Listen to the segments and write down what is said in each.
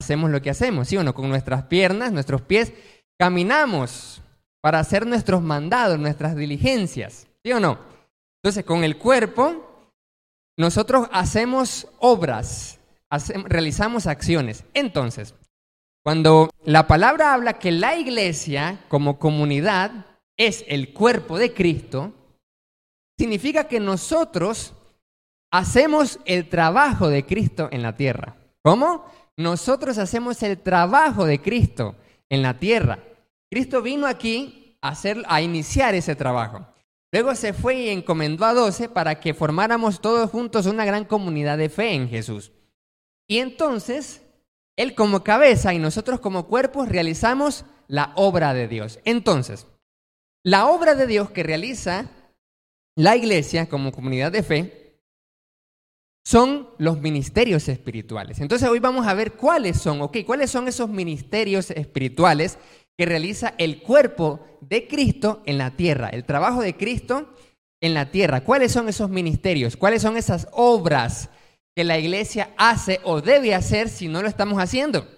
hacemos lo que hacemos, ¿sí o no? Con nuestras piernas, nuestros pies, caminamos para hacer nuestros mandados, nuestras diligencias, ¿sí o no? Entonces, con el cuerpo, nosotros hacemos obras, realizamos acciones. Entonces, cuando la palabra habla que la iglesia como comunidad es el cuerpo de Cristo, significa que nosotros hacemos el trabajo de Cristo en la tierra. ¿Cómo? Nosotros hacemos el trabajo de Cristo en la tierra. Cristo vino aquí a, hacer, a iniciar ese trabajo. Luego se fue y encomendó a doce para que formáramos todos juntos una gran comunidad de fe en Jesús. Y entonces, Él como cabeza y nosotros como cuerpos realizamos la obra de Dios. Entonces, la obra de Dios que realiza la iglesia como comunidad de fe son los ministerios espirituales. Entonces hoy vamos a ver cuáles son, ok, cuáles son esos ministerios espirituales que realiza el cuerpo de Cristo en la tierra, el trabajo de Cristo en la tierra. ¿Cuáles son esos ministerios? ¿Cuáles son esas obras que la iglesia hace o debe hacer si no lo estamos haciendo?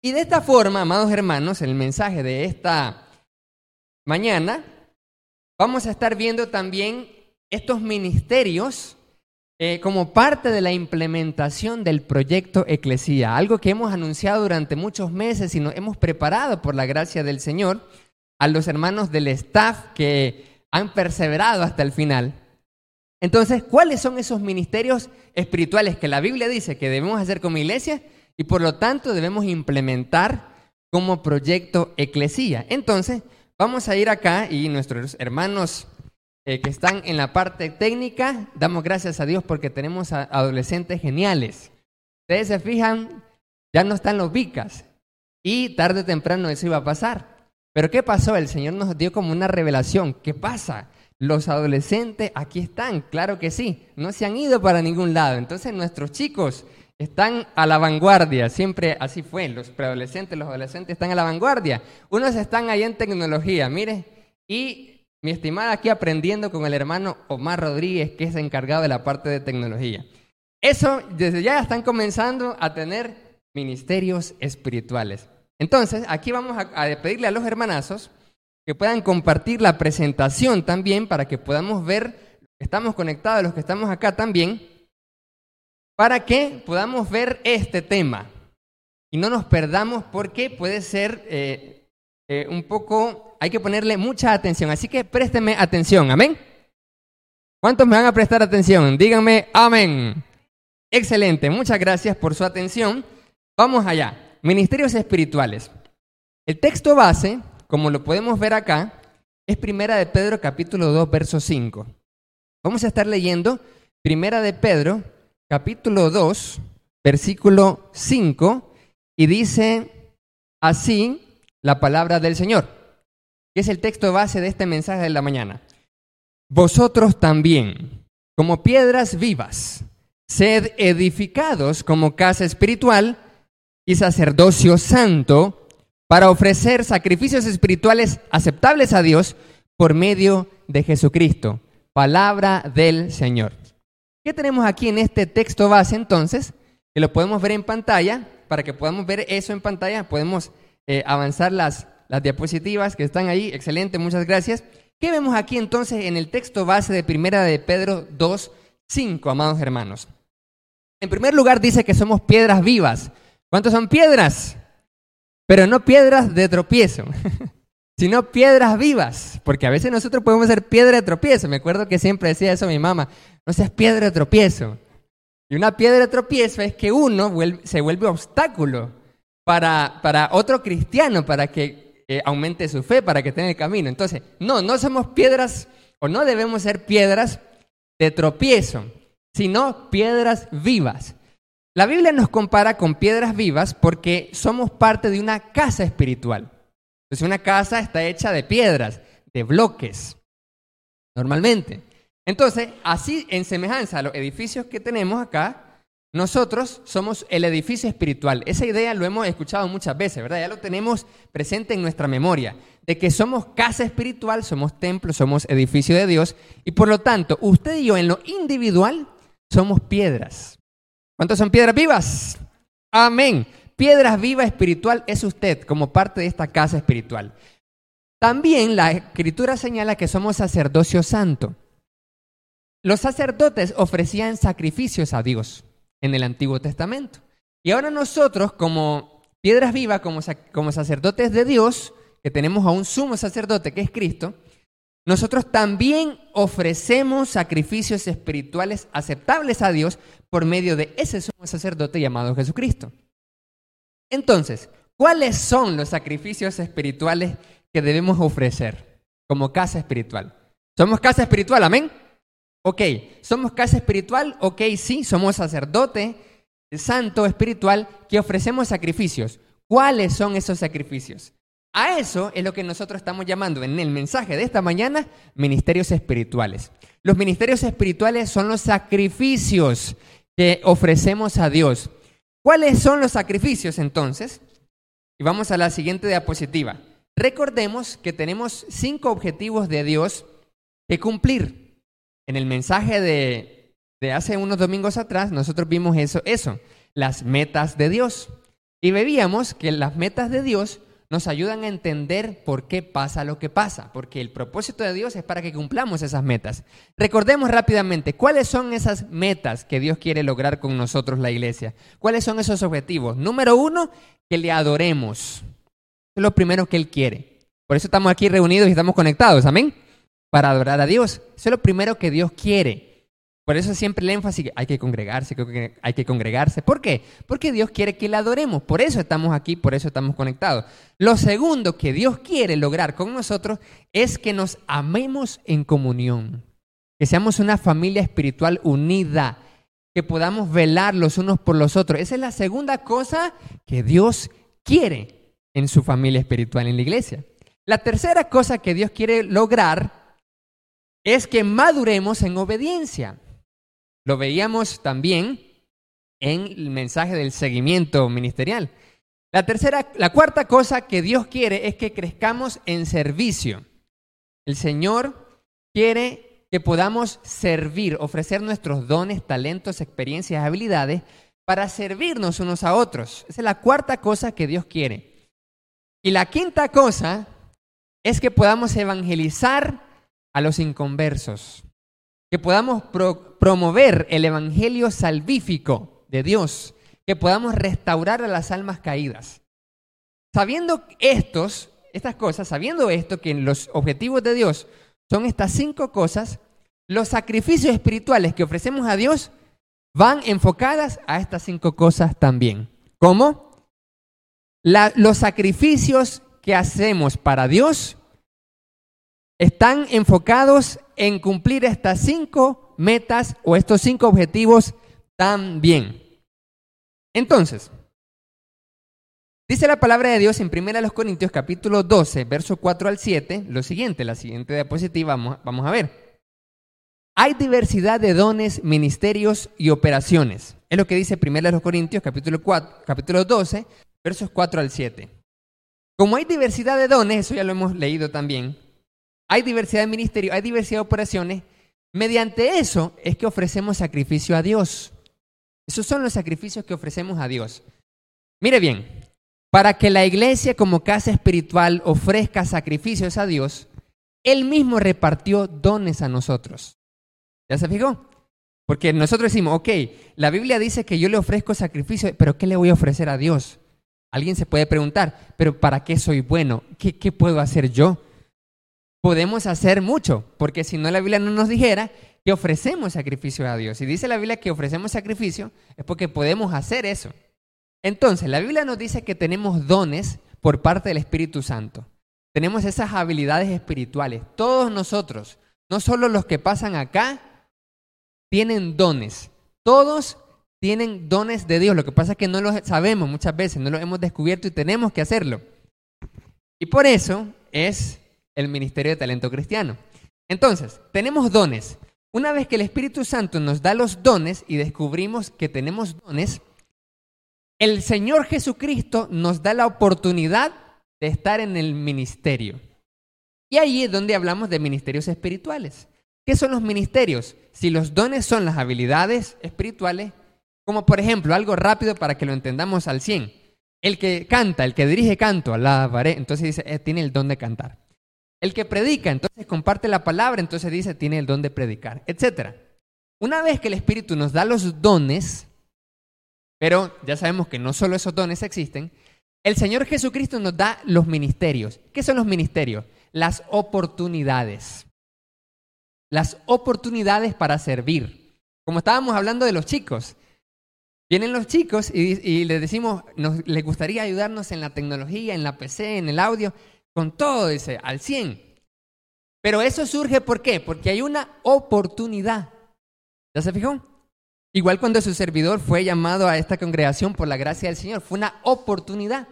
Y de esta forma, amados hermanos, el mensaje de esta mañana vamos a estar viendo también estos ministerios eh, como parte de la implementación del proyecto Eclesía, algo que hemos anunciado durante muchos meses y nos hemos preparado por la gracia del Señor a los hermanos del staff que han perseverado hasta el final. Entonces, ¿cuáles son esos ministerios espirituales que la Biblia dice que debemos hacer como iglesia y por lo tanto debemos implementar como proyecto Eclesía? Entonces, vamos a ir acá y nuestros hermanos eh, que están en la parte técnica, damos gracias a Dios porque tenemos adolescentes geniales. Ustedes se fijan, ya no están los vicas y tarde o temprano eso iba a pasar. Pero ¿qué pasó? El Señor nos dio como una revelación. ¿Qué pasa? Los adolescentes aquí están, claro que sí, no se han ido para ningún lado. Entonces nuestros chicos están a la vanguardia, siempre así fue, los preadolescentes, los adolescentes están a la vanguardia. Unos están ahí en tecnología, mire, y mi estimada aquí aprendiendo con el hermano Omar Rodríguez, que es encargado de la parte de tecnología. Eso, desde ya están comenzando a tener ministerios espirituales. Entonces, aquí vamos a, pedirle a los hermanazos que puedan compartir la presentación también para que podamos ver, estamos conectados, los que estamos acá también, para que podamos ver este tema y no nos perdamos porque puede ser eh, eh, un poco hay que ponerle mucha atención. Así que présteme atención. Amén. ¿Cuántos me van a prestar atención? Díganme amén. Excelente. Muchas gracias por su atención. Vamos allá. Ministerios espirituales. El texto base, como lo podemos ver acá, es Primera de Pedro capítulo 2, verso 5. Vamos a estar leyendo Primera de Pedro capítulo 2, versículo 5, y dice así la palabra del Señor que es el texto base de este mensaje de la mañana. Vosotros también, como piedras vivas, sed edificados como casa espiritual y sacerdocio santo para ofrecer sacrificios espirituales aceptables a Dios por medio de Jesucristo. Palabra del Señor. ¿Qué tenemos aquí en este texto base entonces? Que lo podemos ver en pantalla. Para que podamos ver eso en pantalla, podemos eh, avanzar las, las diapositivas que están ahí. Excelente, muchas gracias. ¿Qué vemos aquí entonces en el texto base de Primera de Pedro 2, 5, amados hermanos? En primer lugar dice que somos piedras vivas. ¿Cuántos son piedras? Pero no piedras de tropiezo, sino piedras vivas, porque a veces nosotros podemos ser piedra de tropiezo. Me acuerdo que siempre decía eso mi mamá, no seas piedra de tropiezo. Y una piedra de tropiezo es que uno se vuelve obstáculo para, para otro cristiano, para que aumente su fe, para que tenga el camino. Entonces, no, no somos piedras o no debemos ser piedras de tropiezo, sino piedras vivas. La Biblia nos compara con piedras vivas porque somos parte de una casa espiritual. Entonces una casa está hecha de piedras, de bloques, normalmente. Entonces, así en semejanza a los edificios que tenemos acá, nosotros somos el edificio espiritual. Esa idea lo hemos escuchado muchas veces, ¿verdad? Ya lo tenemos presente en nuestra memoria, de que somos casa espiritual, somos templo, somos edificio de Dios, y por lo tanto, usted y yo en lo individual somos piedras. ¿Cuántos son piedras vivas? Amén. piedra viva espiritual es usted como parte de esta casa espiritual. También la escritura señala que somos sacerdocio santo. Los sacerdotes ofrecían sacrificios a Dios en el Antiguo Testamento. Y ahora nosotros, como piedras vivas, como, como sacerdotes de Dios, que tenemos a un sumo sacerdote que es Cristo, nosotros también ofrecemos sacrificios espirituales aceptables a Dios por medio de ese sumo sacerdote llamado Jesucristo. Entonces, ¿cuáles son los sacrificios espirituales que debemos ofrecer como casa espiritual? ¿Somos casa espiritual? Amén. Ok, somos casa espiritual, ok, sí, somos sacerdote santo espiritual que ofrecemos sacrificios. ¿Cuáles son esos sacrificios? A eso es lo que nosotros estamos llamando en el mensaje de esta mañana ministerios espirituales. Los ministerios espirituales son los sacrificios que ofrecemos a Dios. ¿Cuáles son los sacrificios entonces? Y vamos a la siguiente diapositiva. Recordemos que tenemos cinco objetivos de Dios que cumplir. En el mensaje de, hace unos domingos atrás, nosotros vimos eso, eso, las metas de Dios. Y veíamos que las metas de Dios nos ayudan a entender por qué pasa lo que pasa, porque el propósito de Dios es para que cumplamos esas metas. Recordemos rápidamente, ¿cuáles son esas metas que Dios quiere lograr con nosotros, la iglesia? ¿Cuáles son esos objetivos? Número uno, que le adoremos. Es lo primero que Él quiere. Por eso estamos aquí reunidos y estamos conectados, amén para adorar a Dios. Eso es lo primero que Dios quiere. Por eso siempre el énfasis hay que congregarse, hay que congregarse. ¿Por qué? Porque Dios quiere que le adoremos. Por eso estamos aquí, por eso estamos conectados. Lo segundo que Dios quiere lograr con nosotros es que nos amemos en comunión. Que seamos una familia espiritual unida. Que podamos velar los unos por los otros. Esa es la segunda cosa que Dios quiere en su familia espiritual, en la iglesia. La tercera cosa que Dios quiere lograr es que maduremos en obediencia. Lo veíamos también en el mensaje del seguimiento ministerial. La tercera, la cuarta cosa que Dios quiere es que crezcamos en servicio. El Señor quiere que podamos servir, ofrecer nuestros dones, talentos, experiencias, habilidades para servirnos unos a otros. Esa es la cuarta cosa que Dios quiere. Y la quinta cosa es que podamos evangelizar a los inconversos, que podamos promover el evangelio salvífico de Dios, que podamos restaurar a las almas caídas. Sabiendo estos, estas cosas, sabiendo esto, que los objetivos de Dios son estas cinco cosas, los sacrificios espirituales que ofrecemos a Dios van enfocadas a estas cinco cosas también. ¿Cómo? los sacrificios que hacemos para Dios están enfocados en cumplir estas cinco metas o estos cinco objetivos también. Entonces, dice la palabra de Dios en 1 Corintios capítulo 12, verso 4 al 7, lo siguiente, la siguiente diapositiva, vamos, vamos a ver. Hay diversidad de dones, ministerios y operaciones. Es lo que dice 1 Corintios capítulo, 4, capítulo 12, versos 4 al 7. Como hay diversidad de dones, eso ya lo hemos leído también, hay diversidad de ministerios, hay diversidad de operaciones. Mediante eso es que ofrecemos sacrificio a Dios. Esos son los sacrificios que ofrecemos a Dios. Mire bien, para que la iglesia como casa espiritual ofrezca sacrificios a Dios, Él mismo repartió dones a nosotros. ¿Ya se fijó? Porque nosotros decimos, ok, la Biblia dice que yo le ofrezco sacrificio, pero ¿qué le voy a ofrecer a Dios? Alguien se puede preguntar, pero ¿para qué soy bueno? ¿Qué, qué puedo hacer yo? Podemos hacer mucho, porque si no la Biblia no nos dijera que ofrecemos sacrificio a Dios. Si dice la Biblia que ofrecemos sacrificio, es porque podemos hacer eso. Entonces, la Biblia nos dice que tenemos dones por parte del Espíritu Santo. Tenemos esas habilidades espirituales. Todos nosotros, no solo los que pasan acá, tienen dones. Todos tienen dones de Dios. Lo que pasa es que no los sabemos muchas veces, no los hemos descubierto y tenemos que hacerlo. Y por eso es el ministerio de talento cristiano. Entonces, tenemos dones. Una vez que el Espíritu Santo nos da los dones y descubrimos que tenemos dones, el Señor Jesucristo nos da la oportunidad de estar en el ministerio. Y ahí es donde hablamos de ministerios espirituales. ¿Qué son los ministerios? Si los dones son las habilidades espirituales, como por ejemplo, algo rápido para que lo entendamos al 100. El que canta, el que dirige canto, alabaré, entonces dice, eh, tiene el don de cantar. El que predica, entonces comparte la palabra, entonces dice, tiene el don de predicar, etc. Una vez que el Espíritu nos da los dones, pero ya sabemos que no solo esos dones existen, el Señor Jesucristo nos da los ministerios. ¿Qué son los ministerios? Las oportunidades. Las oportunidades para servir. Como estábamos hablando de los chicos. Vienen los chicos y, les decimos, nos, les gustaría ayudarnos en la tecnología, en la PC, en el audio, con todo, ese, al 100. Pero eso surge, ¿por qué? Porque hay una oportunidad. ¿Ya se fijó? Igual cuando su servidor fue llamado a esta congregación por la gracia del Señor, fue una oportunidad.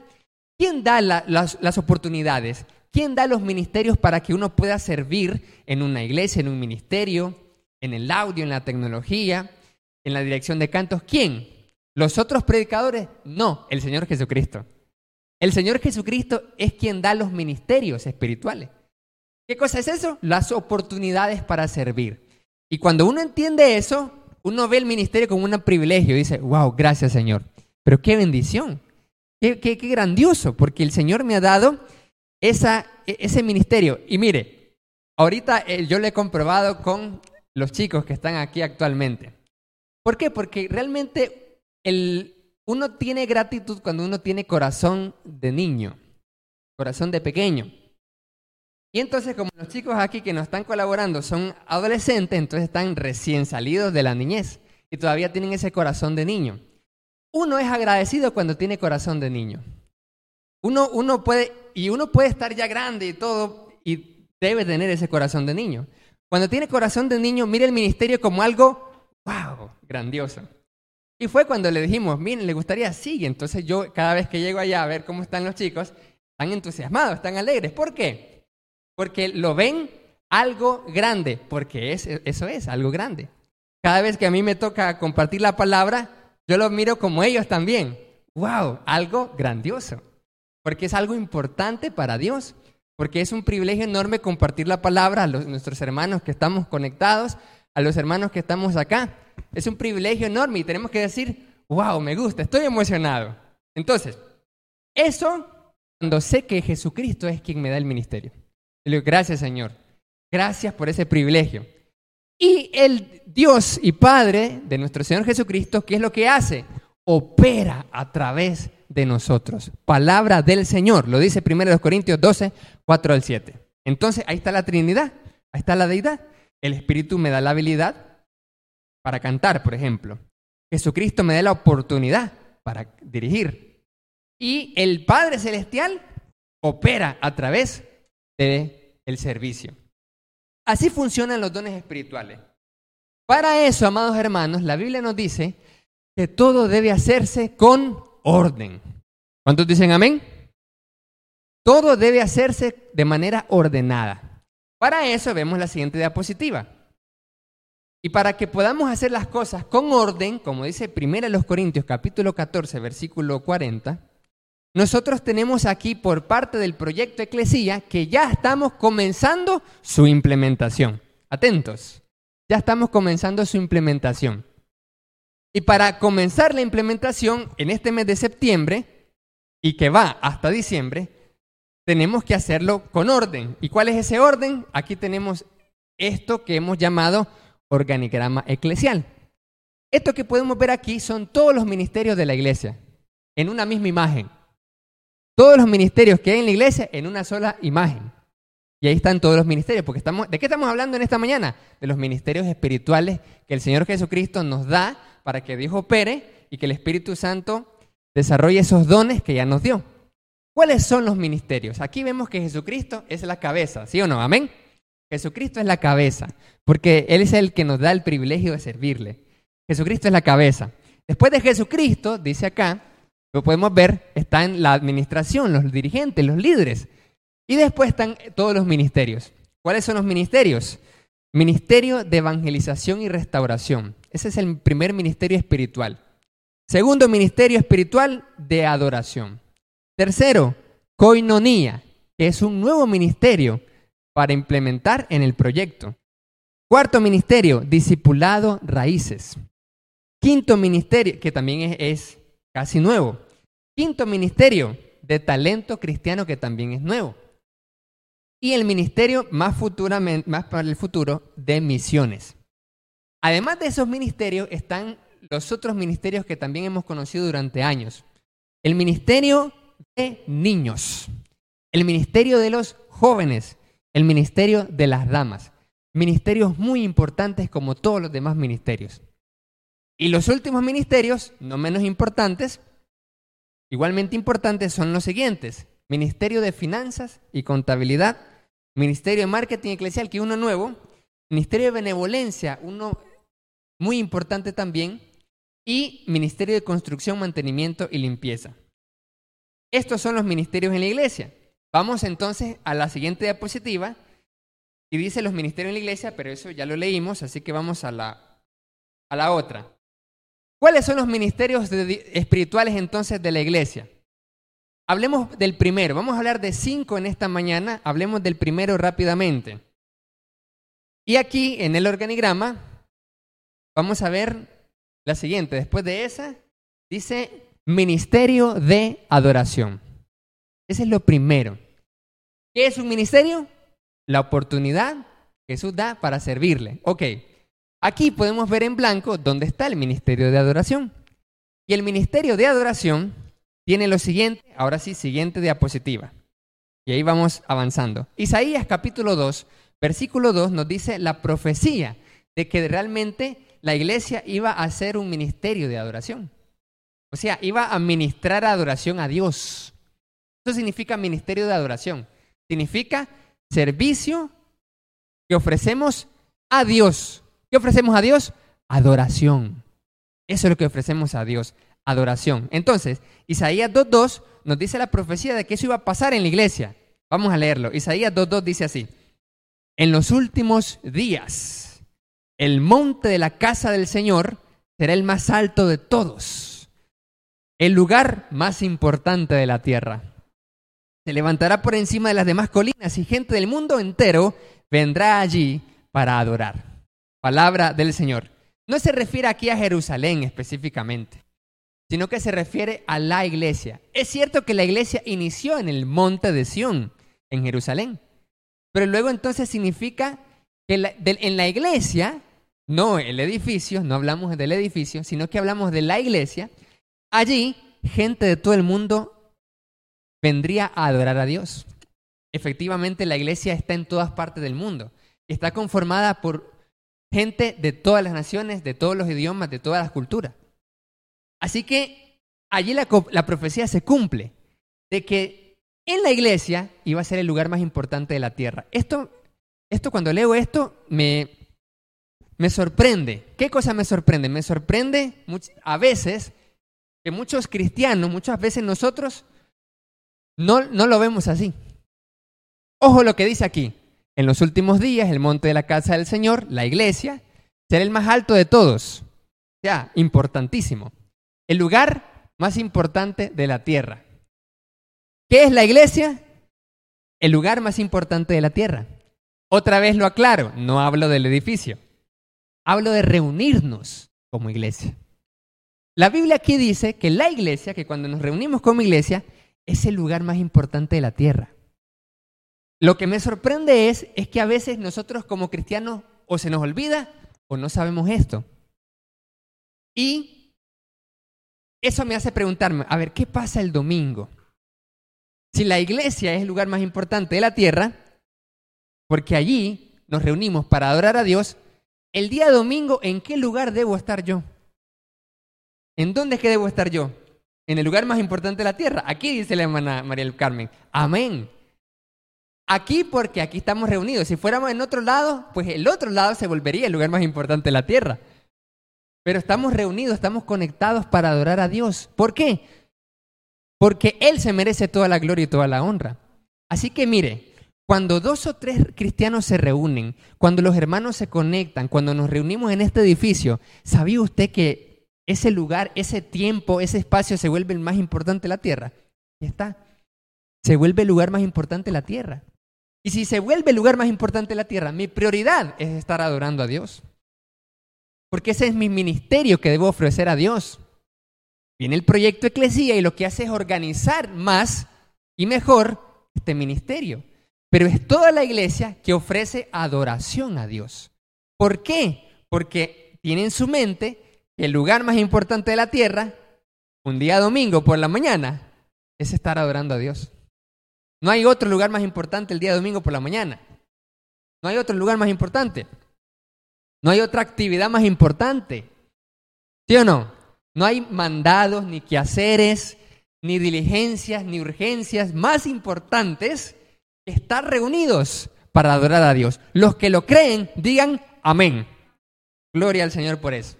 ¿Quién da las, oportunidades? ¿Quién da los ministerios para que uno pueda servir en una iglesia, en un ministerio, en el audio, en la tecnología, en la dirección de cantos? ¿Quién? ¿Los otros predicadores? No, el Señor Jesucristo. El Señor Jesucristo es quien da los ministerios espirituales. ¿Qué cosa es eso? Las oportunidades para servir. Y cuando uno entiende eso, uno ve el ministerio como un privilegio y dice, wow, gracias Señor. Pero qué bendición. Qué, grandioso, porque el Señor me ha dado e, ese ministerio. Y mire, ahorita eh, yo lo he comprobado con los chicos que están aquí actualmente. ¿Por qué? Porque realmente el, uno tiene gratitud cuando uno tiene corazón de niño, corazón de pequeño. Y entonces, como los chicos aquí que nos están colaborando son adolescentes, entonces están recién salidos de la niñez y todavía tienen ese corazón de niño. Uno es agradecido cuando tiene corazón de niño. Uno, uno puede, y uno puede estar ya grande y todo, y debe tener ese corazón de niño. Cuando tiene corazón de niño, mire el ministerio como algo, wow, grandioso. Y fue cuando le dijimos, miren, le gustaría, sí. Entonces yo cada vez que llego allá a ver cómo están los chicos, están entusiasmados, están alegres. ¿Por qué? Porque lo ven algo grande, porque es, eso es, algo grande. Cada vez que a mí me toca compartir la palabra, yo lo miro como ellos también. ¡Wow! Algo grandioso. Porque es algo importante para Dios. Porque es un privilegio enorme compartir la palabra a nuestros hermanos que estamos conectados, a los hermanos que estamos acá. Es un privilegio enorme y tenemos que decir, wow, me gusta, estoy emocionado. Entonces, eso cuando sé que Jesucristo es quien me da el ministerio. Gracias Señor, gracias por ese privilegio. Y el Dios y Padre de nuestro Señor Jesucristo, ¿qué es lo que hace? Opera a través de nosotros. Palabra del Señor, lo dice 1 Corintios 12, 4 al 7. Entonces, ahí está la Trinidad, ahí está la deidad. El Espíritu me da la habilidad para cantar, por ejemplo. Jesucristo me da la oportunidad para dirigir. Y el Padre Celestial opera a través del el servicio. Así funcionan los dones espirituales. Para eso, amados hermanos, la Biblia nos dice que todo debe hacerse con orden. ¿Cuántos dicen amén? Todo debe hacerse de manera ordenada. Para eso vemos la siguiente diapositiva. Y para que podamos hacer las cosas con orden, como dice 1 Corintios capítulo 14, versículo 40, nosotros tenemos aquí por parte del proyecto Eclesía que ya estamos comenzando su implementación. Atentos, ya estamos comenzando su implementación. Y para comenzar la implementación en este mes de septiembre, y que va hasta diciembre, tenemos que hacerlo con orden. ¿Y cuál es ese orden? Aquí tenemos esto que hemos llamado organigrama eclesial. Esto que podemos ver aquí son todos los ministerios de la iglesia, en una misma imagen. Todos los ministerios que hay en la iglesia en una sola imagen. Y ahí están todos los ministerios, porque estamos, ¿de qué estamos hablando en esta mañana? De los ministerios espirituales que el Señor Jesucristo nos da para que Dios opere y que el Espíritu Santo desarrolle esos dones que ya nos dio. ¿Cuáles son los ministerios? Aquí vemos que Jesucristo es la cabeza, ¿sí o no? Amén. Jesucristo es la cabeza, porque Él es el que nos da el privilegio de servirle. Jesucristo es la cabeza. Después de Jesucristo, dice acá, lo podemos ver, está en la administración, los dirigentes, los líderes. Y después están todos los ministerios. ¿Cuáles son los ministerios? Ministerio de evangelización y restauración. Ese es el primer ministerio espiritual. Segundo ministerio espiritual de adoración. Tercero, coinonía, que es un nuevo ministerio para implementar en el proyecto. Cuarto ministerio, discipulado raíces. Quinto ministerio, que también es, casi nuevo, Quinto ministerio, de talento cristiano que también es nuevo. Y el ministerio más, futuramente, más para el futuro de misiones. Además de esos ministerios están los otros ministerios que también hemos conocido durante años. El ministerio de niños, el ministerio de los jóvenes, el ministerio de las damas. Ministerios muy importantes como todos los demás ministerios. Y los últimos ministerios, no menos importantes, igualmente importantes, son los siguientes. Ministerio de Finanzas y Contabilidad, Ministerio de Marketing Eclesial, que es uno nuevo, Ministerio de Benevolencia, uno muy importante también, y Ministerio de Construcción, Mantenimiento y Limpieza. Estos son los ministerios en la iglesia. Vamos entonces a la siguiente diapositiva y dice los ministerios en la iglesia, pero eso ya lo leímos, así que vamos a la, a la otra. ¿Cuáles son los ministerios espirituales entonces de la iglesia? Hablemos del primero. Vamos a hablar de cinco en esta mañana. Hablemos del primero rápidamente. Y aquí en el organigrama vamos a ver la siguiente, después de esa, dice ministerio de adoración. Ese es lo primero. ¿Qué es un ministerio? La oportunidad que Jesús da para servirle. Ok, aquí podemos ver en blanco dónde está el ministerio de adoración. Y el ministerio de adoración tiene lo siguiente, ahora sí, siguiente diapositiva. Y ahí vamos avanzando. Isaías capítulo 2, versículo 2 nos dice la profecía de que realmente la iglesia iba a hacer un ministerio de adoración. O sea, iba a ministrar adoración a Dios. Eso significa ministerio de adoración. Significa servicio que ofrecemos a Dios. ¿Qué ofrecemos a Dios? Adoración. Eso es lo que ofrecemos a Dios, adoración. Entonces, Isaías 2.2 nos dice la profecía de que eso iba a pasar en la iglesia. Vamos a leerlo. Isaías 2.2 dice así. En los últimos días el monte de la casa del Señor será el más alto de todos, el lugar más importante de la tierra. Se levantará por encima de las demás colinas y gente del mundo entero vendrá allí para adorar. Palabra del Señor. No se refiere aquí a Jerusalén específicamente, sino que se refiere a la iglesia. Es cierto que la iglesia inició en el monte de Sión, en Jerusalén, pero luego entonces significa que en la iglesia no el edificio, no hablamos del edificio, sino que hablamos de la iglesia, allí gente de todo el mundo vendría a adorar a Dios. Efectivamente, la iglesia está en todas partes del mundo. Está conformada por gente de todas las naciones, de todos los idiomas, de todas las culturas. Así que allí la, la profecía se cumple de que en la iglesia iba a ser el lugar más importante de la tierra. Esto, esto cuando leo esto, me, me sorprende. ¿Qué cosa me sorprende? Me sorprende a veces que muchos cristianos, muchas veces nosotros, no, no lo vemos así. Ojo lo que dice aquí. En los últimos días, el monte de la casa del Señor, la iglesia, será el más alto de todos. O sea, importantísimo. El lugar más importante de la tierra. ¿Qué es la iglesia? El lugar más importante de la tierra. Otra vez lo aclaro, no hablo del edificio. Hablo de reunirnos como iglesia. La Biblia aquí dice que la iglesia, que cuando nos reunimos como iglesia, es el lugar más importante de la tierra. Lo que me sorprende es, es que a veces nosotros como cristianos o se nos olvida o no sabemos esto. Y eso me hace preguntarme, a ver, ¿qué pasa el domingo? Si la iglesia es el lugar más importante de la tierra, porque allí nos reunimos para adorar a Dios, el día domingo, ¿en qué lugar debo estar yo? ¿En dónde es que debo estar yo? En el lugar más importante de la tierra. Aquí dice la hermana María del Carmen. Amén. Aquí porque aquí estamos reunidos. Si fuéramos en otro lado, pues el otro lado se volvería el lugar más importante de la tierra. Pero estamos reunidos, estamos conectados para adorar a Dios. ¿Por qué? Porque Él se merece toda la gloria y toda la honra. Así que mire, cuando dos o tres cristianos se reúnen, cuando los hermanos se conectan, cuando nos reunimos en este edificio, ¿sabía usted que ese lugar, ese tiempo, ese espacio se vuelve el más importante la tierra? Ya está. Se vuelve el lugar más importante la tierra. Y si se vuelve el lugar más importante la tierra, mi prioridad es estar adorando a Dios. Porque ese es mi ministerio que debo ofrecer a Dios. Viene el proyecto Eclesía y lo que hace es organizar más y mejor este ministerio. Pero es toda la iglesia que ofrece adoración a Dios. ¿Por qué? Porque tiene en su mente el lugar más importante de la tierra, un día domingo por la mañana, es estar adorando a Dios. No hay otro lugar más importante el día domingo por la mañana. No hay otro lugar más importante. No hay otra actividad más importante. ¿Sí o no? No hay mandados, ni quehaceres, ni diligencias, ni urgencias más importantes que estar reunidos para adorar a Dios. Los que lo creen, digan amén. Gloria al Señor por eso.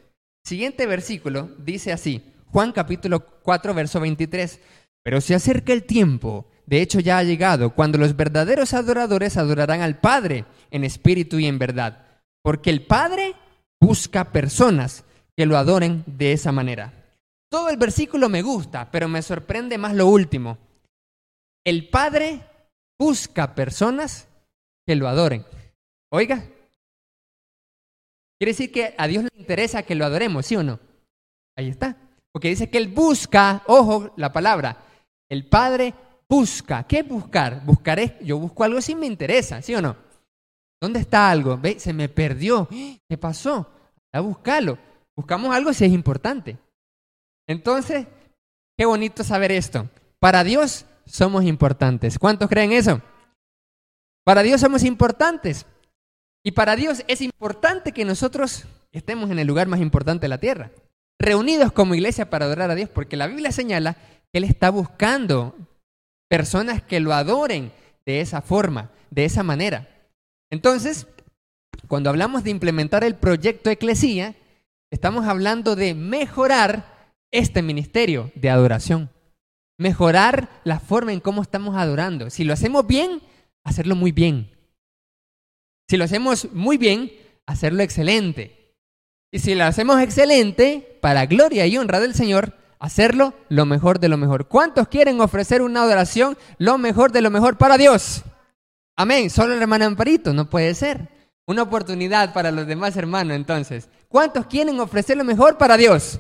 Siguiente versículo dice así, Juan capítulo 4, verso 23. Pero se acerca el tiempo, de hecho ya ha llegado, cuando los verdaderos adoradores adorarán al Padre en espíritu y en verdad. Porque el Padre busca personas que lo adoren de esa manera. Todo el versículo me gusta, pero me sorprende más lo último. El Padre busca personas que lo adoren. Oiga, quiere decir que a Dios le interesa que lo adoremos, ¿sí o no? Ahí está. Porque dice que Él busca, ojo la palabra, el Padre busca. ¿Qué es buscar? Buscaré, yo busco algo si me interesa, ¿sí o no? ¿Dónde está algo? ¿Ve? Se me perdió. ¿Qué pasó? A buscarlo. Buscamos algo si es importante. Entonces, qué bonito saber esto. Para Dios somos importantes. ¿Cuántos creen eso? Para Dios somos importantes. Y para Dios es importante que nosotros estemos en el lugar más importante de la tierra, reunidos como iglesia para adorar a Dios, porque la Biblia señala que Él está buscando personas que lo adoren de esa forma, de esa manera. Entonces, cuando hablamos de implementar el proyecto Eclesía, estamos hablando de mejorar este ministerio de adoración mejorar la forma en cómo estamos adorando. Si lo hacemos bien, hacerlo muy bien. Si lo hacemos muy bien, hacerlo excelente. Y si lo hacemos excelente, para gloria y honra del Señor, hacerlo lo mejor de lo mejor. ¿Cuántos quieren ofrecer una adoración lo mejor de lo mejor para Dios? Amén. Solo el hermano Amparito, no puede ser. Una oportunidad para los demás hermanos, entonces. ¿Cuántos quieren ofrecer lo mejor para Dios?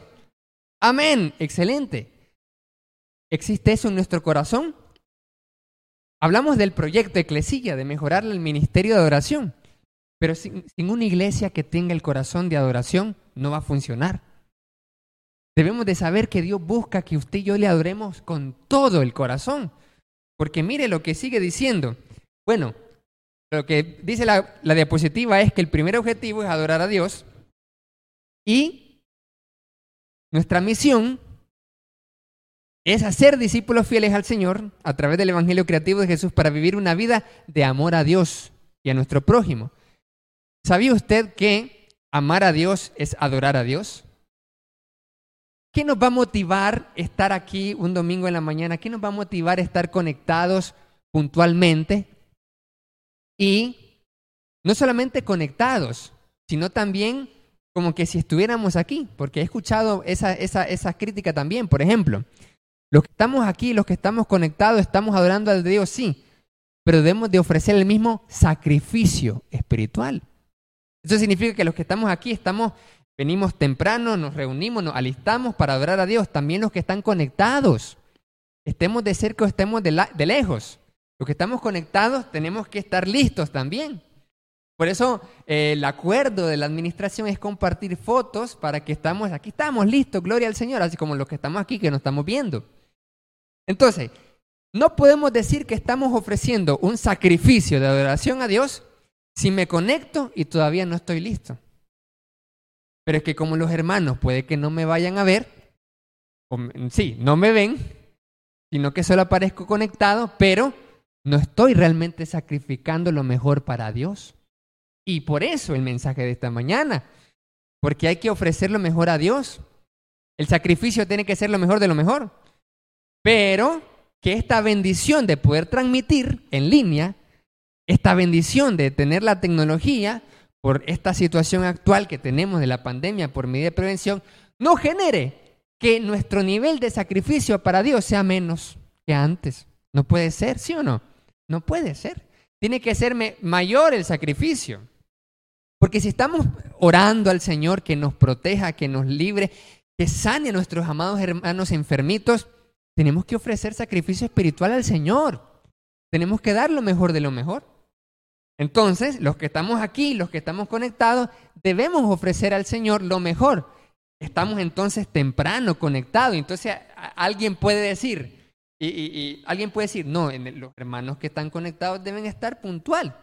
Amén. Excelente. ¿Existe eso en nuestro corazón? Hablamos del proyecto Eclesilla, de mejorar el ministerio de adoración, pero sin, una iglesia que tenga el corazón de adoración no va a funcionar. Debemos de saber que Dios busca que usted y yo le adoremos con todo el corazón, porque mire lo que sigue diciendo. Bueno, lo que dice la, la diapositiva es que el primer objetivo es adorar a Dios y nuestra misión es hacer discípulos fieles al Señor a través del Evangelio creativo de Jesús para vivir una vida de amor a Dios y a nuestro prójimo. ¿Sabía usted que amar a Dios es adorar a Dios? ¿Qué nos va a motivar estar aquí un domingo en la mañana? ¿Qué nos va a motivar estar conectados puntualmente? Y no solamente conectados, sino también como que si estuviéramos aquí, porque he escuchado esa, esa, crítica también, por ejemplo. Los que estamos aquí, los que estamos conectados, estamos adorando al Dios, sí, pero debemos de ofrecer el mismo sacrificio espiritual. Eso significa que los que estamos aquí estamos, venimos temprano, nos reunimos, nos alistamos para adorar a Dios. También los que están conectados, estemos de cerca o estemos de, lejos. Los que estamos conectados tenemos que estar listos también. Por eso eh, el acuerdo de la administración es compartir fotos para que estamos, aquí estamos listos, gloria al Señor, así como los que estamos aquí que nos estamos viendo. Entonces, no podemos decir que estamos ofreciendo un sacrificio de adoración a Dios si me conecto y todavía no estoy listo. Pero es que como los hermanos puede que no me vayan a ver, sí, no me ven, sino que solo aparezco conectado, pero no estoy realmente sacrificando lo mejor para Dios. Y por eso el mensaje de esta mañana, porque hay que ofrecer lo mejor a Dios. El sacrificio tiene que ser lo mejor de lo mejor. Pero que esta bendición de poder transmitir en línea, esta bendición de tener la tecnología por esta situación actual que tenemos de la pandemia por medida de prevención, no genere que nuestro nivel de sacrificio para Dios sea menos que antes. No puede ser, ¿sí o no? No puede ser. Tiene que ser mayor el sacrificio. Porque si estamos orando al Señor que nos proteja, que nos libre, que sane a nuestros amados hermanos enfermitos, tenemos que ofrecer sacrificio espiritual al Señor. Tenemos que dar lo mejor de lo mejor. Entonces, los que estamos aquí, los que estamos conectados, debemos ofrecer al Señor lo mejor. Estamos entonces temprano conectados. Entonces, alguien puede decir, y, alguien puede decir, no, los hermanos que están conectados deben estar puntual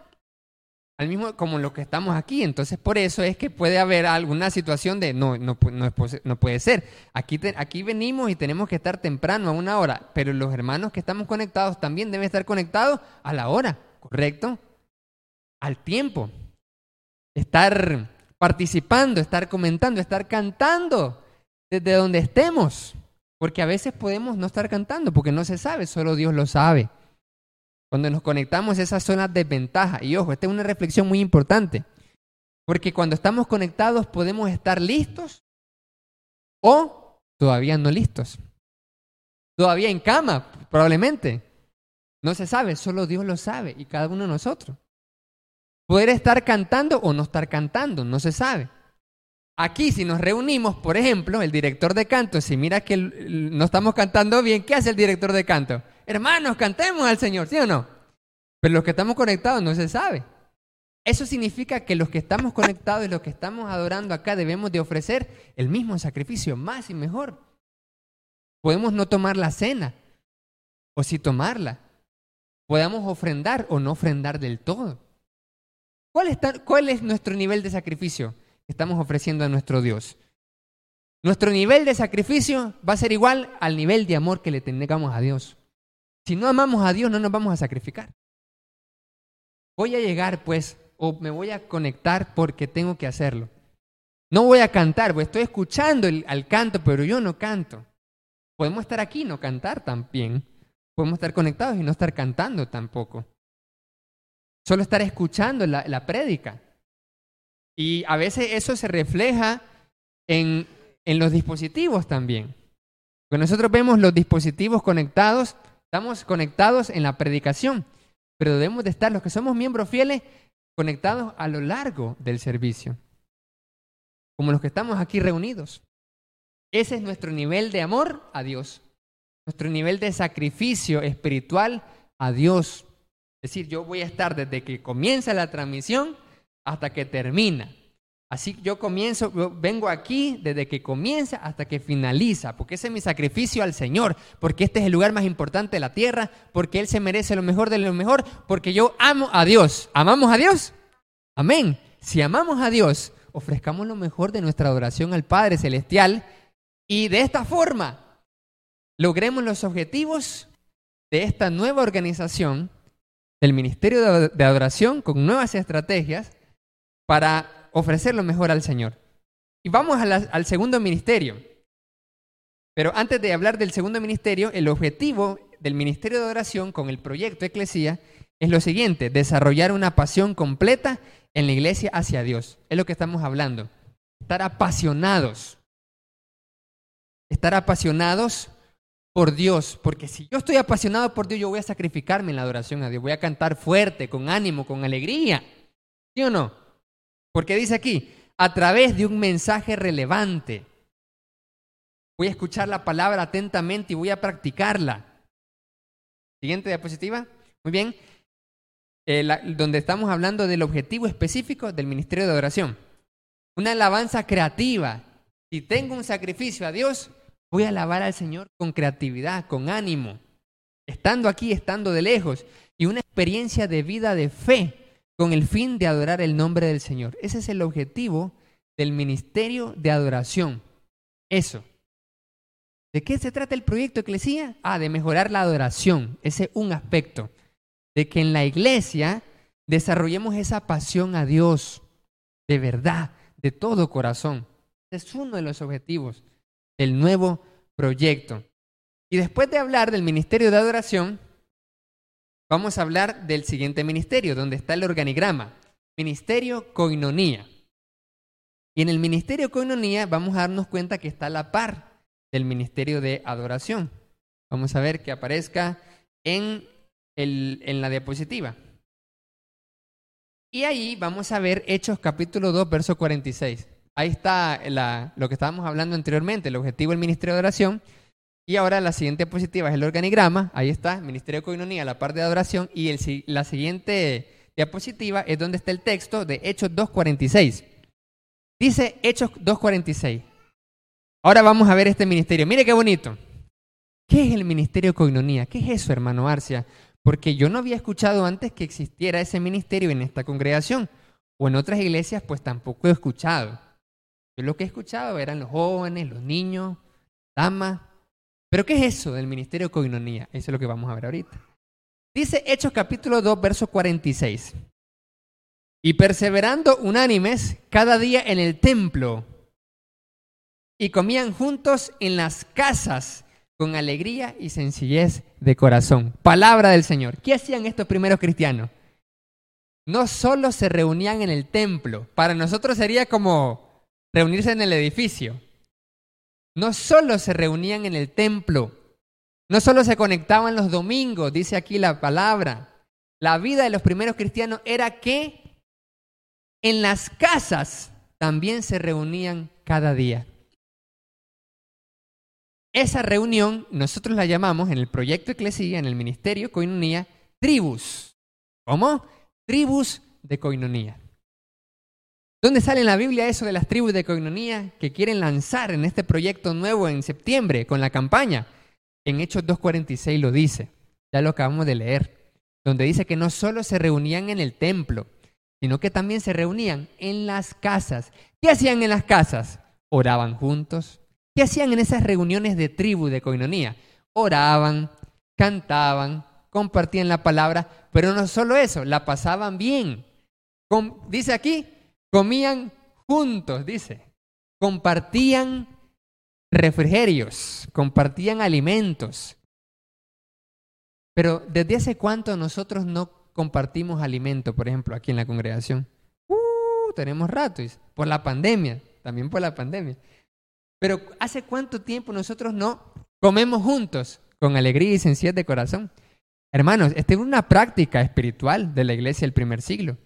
al mismo como los que estamos aquí. Entonces, por eso es que puede haber alguna situación de no, no, no, no puede ser. Aquí, aquí venimos y tenemos que estar temprano a una hora, pero los hermanos que estamos conectados también deben estar conectados a la hora, ¿correcto? Al tiempo. Estar participando, estar comentando, estar cantando desde donde estemos. Porque a veces podemos no estar cantando porque no se sabe, solo Dios lo sabe. Cuando nos conectamos, esas zonas de ventaja. Y ojo, esta es una reflexión muy importante. Porque cuando estamos conectados podemos estar listos o todavía no listos. Todavía en cama, probablemente. No se sabe, solo Dios lo sabe y cada uno de nosotros. Poder estar cantando o no estar cantando, no se sabe. Aquí, si nos reunimos, por ejemplo, el director de canto, si mira que no estamos cantando bien, ¿qué hace el director de canto? hermanos, cantemos al Señor, ¿sí o no? Pero los que estamos conectados no se sabe. Eso significa que los que estamos conectados y los que estamos adorando acá debemos de ofrecer el mismo sacrificio, más y mejor. Podemos no tomar la cena, o si tomarla. Podemos ofrendar o no ofrendar del todo. ¿Cuál, ¿Cuál es nuestro nivel de sacrificio que estamos ofreciendo a nuestro Dios? Nuestro nivel de sacrificio va a ser igual al nivel de amor que le tengamos a Dios. Si no amamos a Dios, no nos vamos a sacrificar. Voy a llegar, pues, o me voy a conectar porque tengo que hacerlo. No voy a cantar, pues estoy escuchando el, al canto, pero yo no canto. Podemos estar aquí y no cantar también. Podemos estar conectados y no estar cantando tampoco. Solo estar escuchando la, la prédica. Y a veces eso se refleja en, en los dispositivos también. Cuando nosotros vemos los dispositivos conectados, Estamos conectados en la predicación, pero debemos de estar, los que somos miembros fieles, conectados a lo largo del servicio, como los que estamos aquí reunidos. Ese es nuestro nivel de amor a Dios, nuestro nivel de sacrificio espiritual a Dios. Es decir, yo voy a estar desde que comienza la transmisión hasta que termina. Así yo comienzo, vengo aquí desde que comienza hasta que finaliza, porque ese es mi sacrificio al Señor, porque este es el lugar más importante de la tierra, porque Él se merece lo mejor de lo mejor, porque yo amo a Dios. ¿Amamos a Dios? Amén. Si amamos a Dios, ofrezcamos lo mejor de nuestra adoración al Padre Celestial y de esta forma logremos los objetivos de esta nueva organización del Ministerio de Adoración con nuevas estrategias para ofrecer lo mejor al Señor. Y vamos al segundo ministerio. Pero antes de hablar del segundo ministerio, el objetivo del ministerio de oración con el proyecto Eclesía es lo siguiente, desarrollar una pasión completa en la iglesia hacia Dios. Es lo que estamos hablando. Estar apasionados. Estar apasionados por Dios, porque si yo estoy apasionado por Dios, yo voy a sacrificarme en la adoración a Dios, voy a cantar fuerte, con ánimo, con alegría. ¿Sí o no? Porque dice aquí, a través de un mensaje relevante. Voy a escuchar la palabra atentamente y voy a practicarla. Siguiente diapositiva. Muy bien. Eh, donde estamos hablando del objetivo específico del ministerio de adoración. Una alabanza creativa. Si tengo un sacrificio a Dios, voy a alabar al Señor con creatividad, con ánimo, estando aquí, estando de lejos, y una experiencia de vida de fe con el fin de adorar el nombre del Señor. Ese es el objetivo del ministerio de adoración. Eso. ¿De qué se trata el proyecto Eclesía? Ah, de mejorar la adoración. Ese es un aspecto. De que en la iglesia desarrollemos esa pasión a Dios de verdad, de todo corazón. Ese es uno de los objetivos del nuevo proyecto. Y después de hablar del ministerio de adoración, vamos a hablar del siguiente ministerio, donde está el organigrama. Ministerio Coinonía. Y en el Ministerio Coinonía vamos a darnos cuenta que está a la par del Ministerio de Adoración. Vamos a ver que aparezca en, en la diapositiva. Y ahí vamos a ver Hechos capítulo 2, verso 46. ahí está lo que estábamos hablando anteriormente, el objetivo del Ministerio de Oración. Y ahora la siguiente diapositiva es el organigrama. Ahí está, Ministerio de Coinonía, la parte de adoración. Y el, la siguiente diapositiva es donde está el texto de Hechos 2.46. Dice Hechos 2.46. Ahora vamos a ver este ministerio. Mire qué bonito. ¿Qué es el ministerio de coinonía? ¿Qué es eso, hermano Arcia? Porque yo no había escuchado antes que existiera ese ministerio en esta congregación. O en otras iglesias, pues tampoco he escuchado. Yo lo que he escuchado eran los jóvenes, los niños, damas. Pero ¿qué es eso del ministerio de coinonía? Eso es lo que vamos a ver ahorita. Dice Hechos capítulo 2, verso 46. Y perseverando unánimes cada día en el templo, y comían juntos en las casas con alegría y sencillez de corazón. Palabra del Señor. ¿Qué hacían estos primeros cristianos? No solo se reunían en el templo, para nosotros sería como reunirse en el edificio. No solo se reunían en el templo, no solo se conectaban los domingos, dice aquí la palabra. La vida de los primeros cristianos era que en las casas también se reunían cada día. Esa reunión nosotros la llamamos en el proyecto Eclesía, en el ministerio Coinonía, tribus. ¿Cómo? Tribus de Coinonía. ¿Dónde sale en la Biblia eso de las tribus de Coinonía que quieren lanzar en este proyecto nuevo en septiembre con la campaña? En Hechos 2.46 lo dice, ya lo acabamos de leer, donde dice que no solo se reunían en el templo, sino que también se reunían en las casas. ¿Qué hacían en las casas? Oraban juntos, ¿Qué hacían en esas reuniones de tribu de coinonía? Oraban, cantaban, compartían la palabra, pero no solo eso, la pasaban bien. dice aquí, comían juntos, dice. Compartían refrigerios, compartían alimentos. Pero ¿desde hace cuánto nosotros no compartimos alimento, por ejemplo, aquí en la congregación? Uh, tenemos rato, por la pandemia, también por la pandemia. Pero ¿hace cuánto tiempo nosotros no comemos juntos con alegría y sencillez de corazón? Hermanos, esta es una práctica espiritual de la iglesia del primer siglo.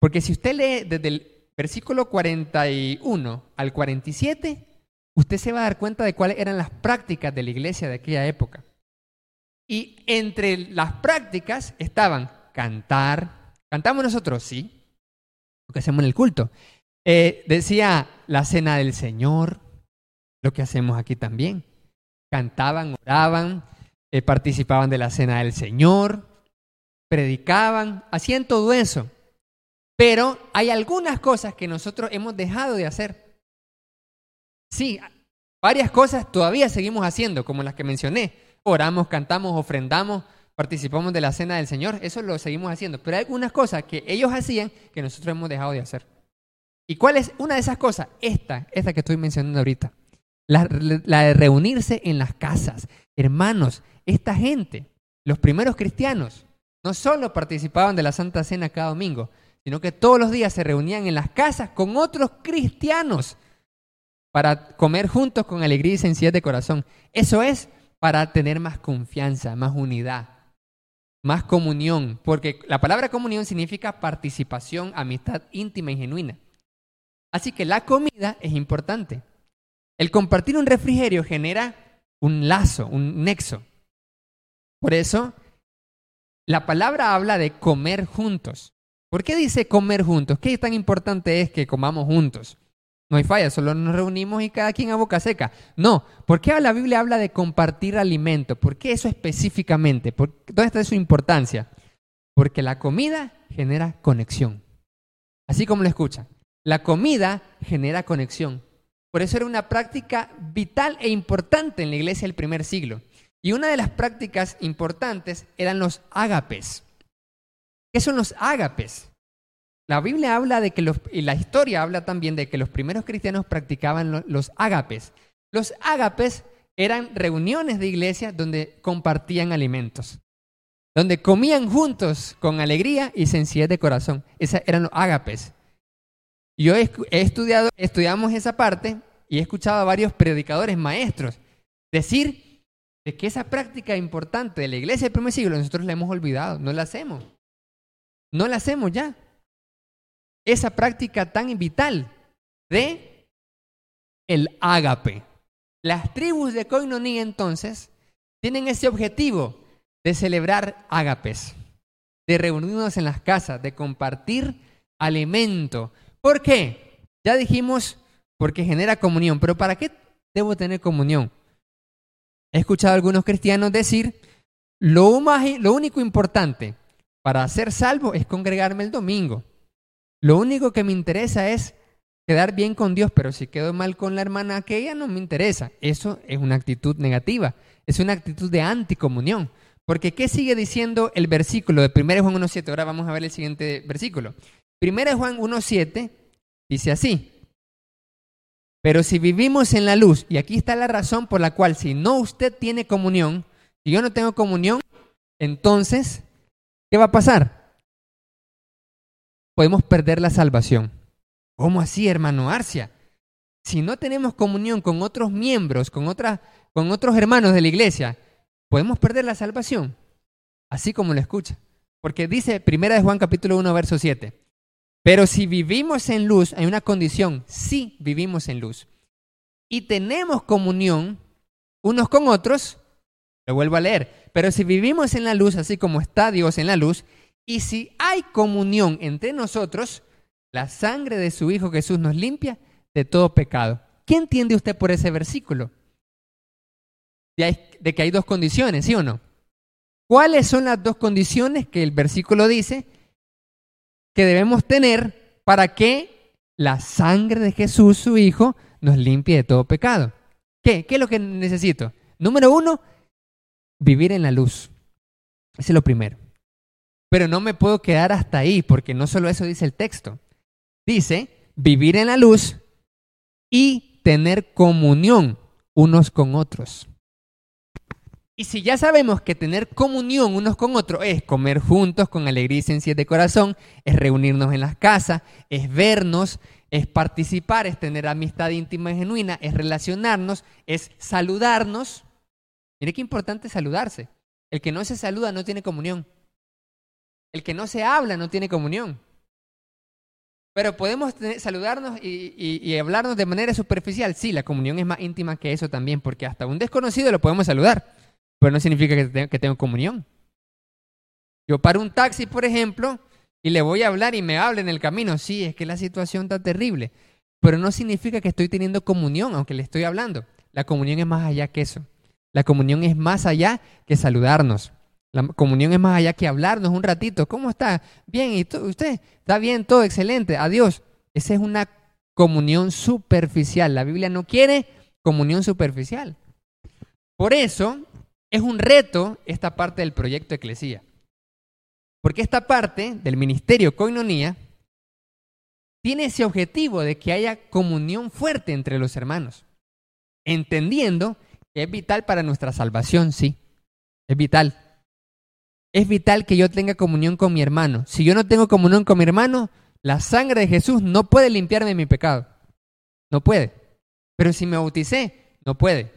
Porque si usted lee desde el versículo 41 al 47, usted se va a dar cuenta de cuáles eran las prácticas de la iglesia de aquella época. Y entre las prácticas estaban cantar, cantamos nosotros, sí, lo que hacemos en el culto, eh, decía la cena del Señor, lo que hacemos aquí también. Cantaban, oraban, eh, participaban de la cena del Señor, predicaban, hacían todo eso. Pero hay algunas cosas que nosotros hemos dejado de hacer. Sí, varias cosas todavía seguimos haciendo, como las que mencioné. Oramos, cantamos, ofrendamos, participamos de la cena del Señor, eso lo seguimos haciendo. Pero hay algunas cosas que ellos hacían que nosotros hemos dejado de hacer. ¿Y cuál es una de esas cosas? Esta, esta que estoy mencionando ahorita. La, de reunirse en las casas. Hermanos, esta gente, los primeros cristianos, no solo participaban de la Santa Cena cada domingo, sino que todos los días se reunían en las casas con otros cristianos para comer juntos con alegría y sencillez de corazón. Eso es para tener más confianza, más unidad, más comunión, porque la palabra comunión significa participación, amistad íntima y genuina. Así que la comida es importante. El compartir un refrigerio genera un lazo, un nexo. Por eso, la palabra habla de comer juntos. ¿Por qué dice comer juntos? ¿Qué tan importante es que comamos juntos? No hay falla, solo nos reunimos y cada quien a boca seca. No, ¿por qué la Biblia habla de compartir alimento? ¿Por qué eso específicamente? ¿Dónde está su importancia? Porque la comida genera conexión. Así como lo escuchan. La comida genera conexión. Por eso era una práctica vital e importante en la iglesia del primer siglo. Y una de las prácticas importantes eran los ágapes. ¿Qué son los ágapes? La Biblia habla de que los, y la historia habla también de que los primeros cristianos practicaban los ágapes. Los ágapes eran reuniones de iglesias donde compartían alimentos, donde comían juntos con alegría y sencillez de corazón. Esos eran los ágapes. Yo he, estudiado, estudiamos esa parte y he escuchado a varios predicadores maestros decir de que esa práctica importante de la iglesia del primer siglo nosotros la hemos olvidado, no la hacemos. No la hacemos ya. Esa práctica tan vital de el ágape. Las tribus de Koinonia entonces tienen ese objetivo de celebrar ágapes, de reunirnos en las casas, de compartir alimento. ¿Por qué? Ya dijimos porque genera comunión, pero ¿para qué debo tener comunión? He escuchado a algunos cristianos decir, lo, lo único importante para ser salvo es congregarme el domingo. Lo único que me interesa es quedar bien con Dios, pero si quedo mal con la hermana aquella no me interesa. Eso es una actitud negativa, es una actitud de anticomunión. Porque ¿qué sigue diciendo el versículo de 1 Juan 1.7? Ahora vamos a ver el siguiente versículo. 1 Juan 1.7 dice así. Pero si vivimos en la luz, y aquí está la razón por la cual si no usted tiene comunión, si yo no tengo comunión, entonces, ¿qué va a pasar? Podemos perder la salvación. ¿Cómo así, hermano Arcia? Si no tenemos comunión con otros miembros, con, con otros hermanos de la iglesia, podemos perder la salvación. Así como lo escucha. Porque dice Primera de Juan capítulo 1, verso 7. Pero si vivimos en luz, hay una condición, sí vivimos en luz. Y tenemos comunión unos con otros, lo vuelvo a leer, pero si vivimos en la luz, así como está Dios en la luz, y si hay comunión entre nosotros, la sangre de su Hijo Jesús nos limpia de todo pecado. ¿Qué entiende usted por ese versículo? De, que hay dos condiciones, ¿sí o no? ¿Cuáles son las dos condiciones que el versículo dice que debemos tener para que la sangre de Jesús, su Hijo, nos limpie de todo pecado. ¿Qué? ¿Qué es lo que necesito? Número uno, vivir en la luz. Ese es lo primero. Pero no me puedo quedar hasta ahí, porque no solo eso dice el texto. Dice, vivir en la luz y tener comunión unos con otros. Y si ya sabemos que tener comunión unos con otros es comer juntos con alegría y sencillez de corazón, es reunirnos en las casas, es vernos, es participar, es tener amistad íntima y genuina, es relacionarnos, es saludarnos. Mire qué importante saludarse. El que no se saluda no tiene comunión. El que no se habla no tiene comunión. Pero podemos saludarnos y, hablarnos de manera superficial. Sí, la comunión es más íntima que eso también, porque hasta un desconocido lo podemos saludar pero no significa que, tengo comunión. Yo paro un taxi, por ejemplo, y le voy a hablar y me habla en el camino. Sí, es que la situación está terrible, pero no significa que estoy teniendo comunión, aunque le estoy hablando. La comunión es más allá que eso. La comunión es más allá que saludarnos. La comunión es más allá que hablarnos un ratito. ¿Cómo está? Bien, ¿y usted? ¿Está bien? Todo excelente. Adiós. Esa es una comunión superficial. La Biblia no quiere comunión superficial. Por eso, es un reto esta parte del proyecto Eclesía. Porque esta parte del ministerio Coinonía tiene ese objetivo de que haya comunión fuerte entre los hermanos, entendiendo es vital para nuestra salvación, sí, es vital. Es vital que yo tenga comunión con mi hermano. Si yo no tengo comunión con mi hermano, la sangre de Jesús no puede limpiarme de mi pecado. No puede. Pero si me bauticé, no puede.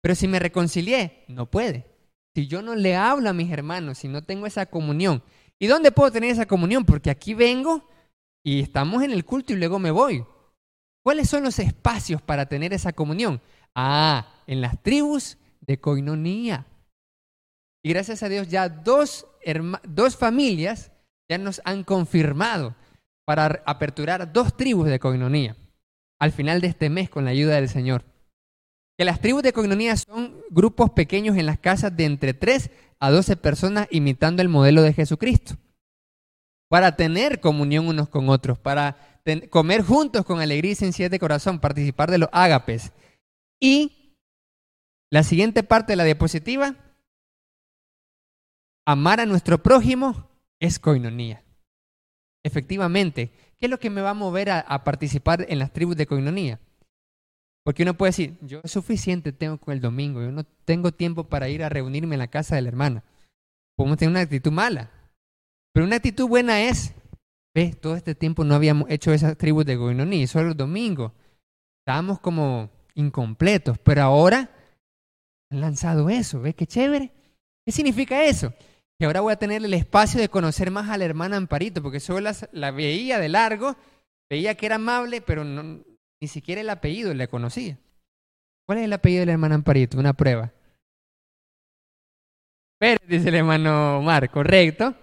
Pero si me reconcilié, no puede. Si yo no le hablo a mis hermanos, si no tengo esa comunión. ¿Y dónde puedo tener esa comunión? Porque aquí vengo y estamos en el culto y luego me voy. ¿Cuáles son los espacios para tener esa comunión? Ah, en las tribus de coinonía. Y gracias a Dios ya dos, dos familias ya nos han confirmado para aperturar dos tribus de coinonía al final de este mes con la ayuda del Señor que las tribus de coinonía son grupos pequeños en las casas de entre 3 a 12 personas imitando el modelo de Jesucristo. Para tener comunión unos con otros, para comer juntos con alegría y sencillez de corazón, participar de los ágapes. Y la siguiente parte de la diapositiva, amar a nuestro prójimo es coinonía. Efectivamente, ¿qué es lo que me va a mover a, participar en las tribus de coinonía? Porque uno puede decir, yo suficiente tengo con el domingo, yo no tengo tiempo para ir a reunirme en la casa de la hermana. Podemos tener una actitud mala. Pero una actitud buena es, ve, todo este tiempo no habíamos hecho esas tribus de Goinoní, solo el domingo. Estábamos como incompletos, pero ahora han lanzado eso, ¿ves qué chévere? ¿Qué significa eso? Que ahora voy a tener el espacio de conocer más a la hermana Amparito, porque solo la, la veía de largo, veía que era amable, pero Ni siquiera el apellido le conocía. ¿Cuál es el apellido del hermano Amparito? Una prueba. Pérez, dice el hermano Omar, correcto.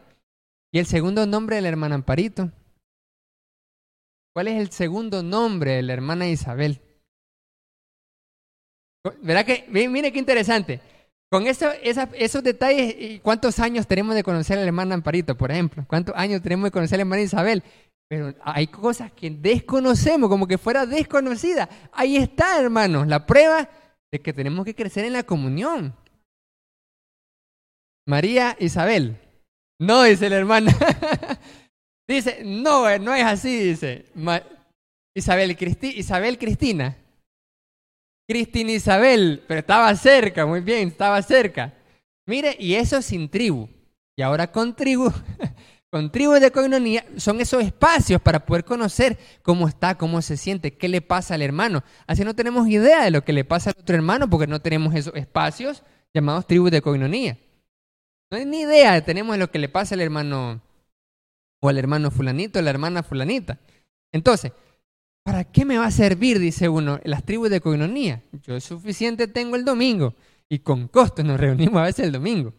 ¿Y el segundo nombre del hermano Amparito? ¿Cuál es el segundo nombre de la hermana Isabel? ¿Verdad que? Mire qué interesante. Con eso, esos detalles, ¿cuántos años tenemos de conocer a la hermana Amparito, por ejemplo? ¿Cuántos años tenemos de conocer a la hermana Isabel? Pero hay cosas que desconocemos, como que fuera desconocida. Ahí está, hermanos, la prueba de que tenemos que crecer en la comunión. María Isabel. No, dice la hermana. dice, no, no es así, dice. Isabel, Isabel Cristina. Cristina Isabel, pero estaba cerca, muy bien, estaba cerca. Mire, y eso sin tribu. Y ahora con tribu, con tribu de coinonía, son esos espacios para poder conocer cómo está, cómo se siente, qué le pasa al hermano. Así no tenemos idea de lo que le pasa al otro hermano porque no tenemos esos espacios llamados tribus de coinonía. No hay ni idea tenemos lo que le pasa al hermano o al hermano fulanito o la hermana fulanita. Entonces, ¿Para qué me va a servir, dice uno, las tribus de coinonía? Yo suficiente tengo el domingo y con costo nos reunimos a veces el domingo.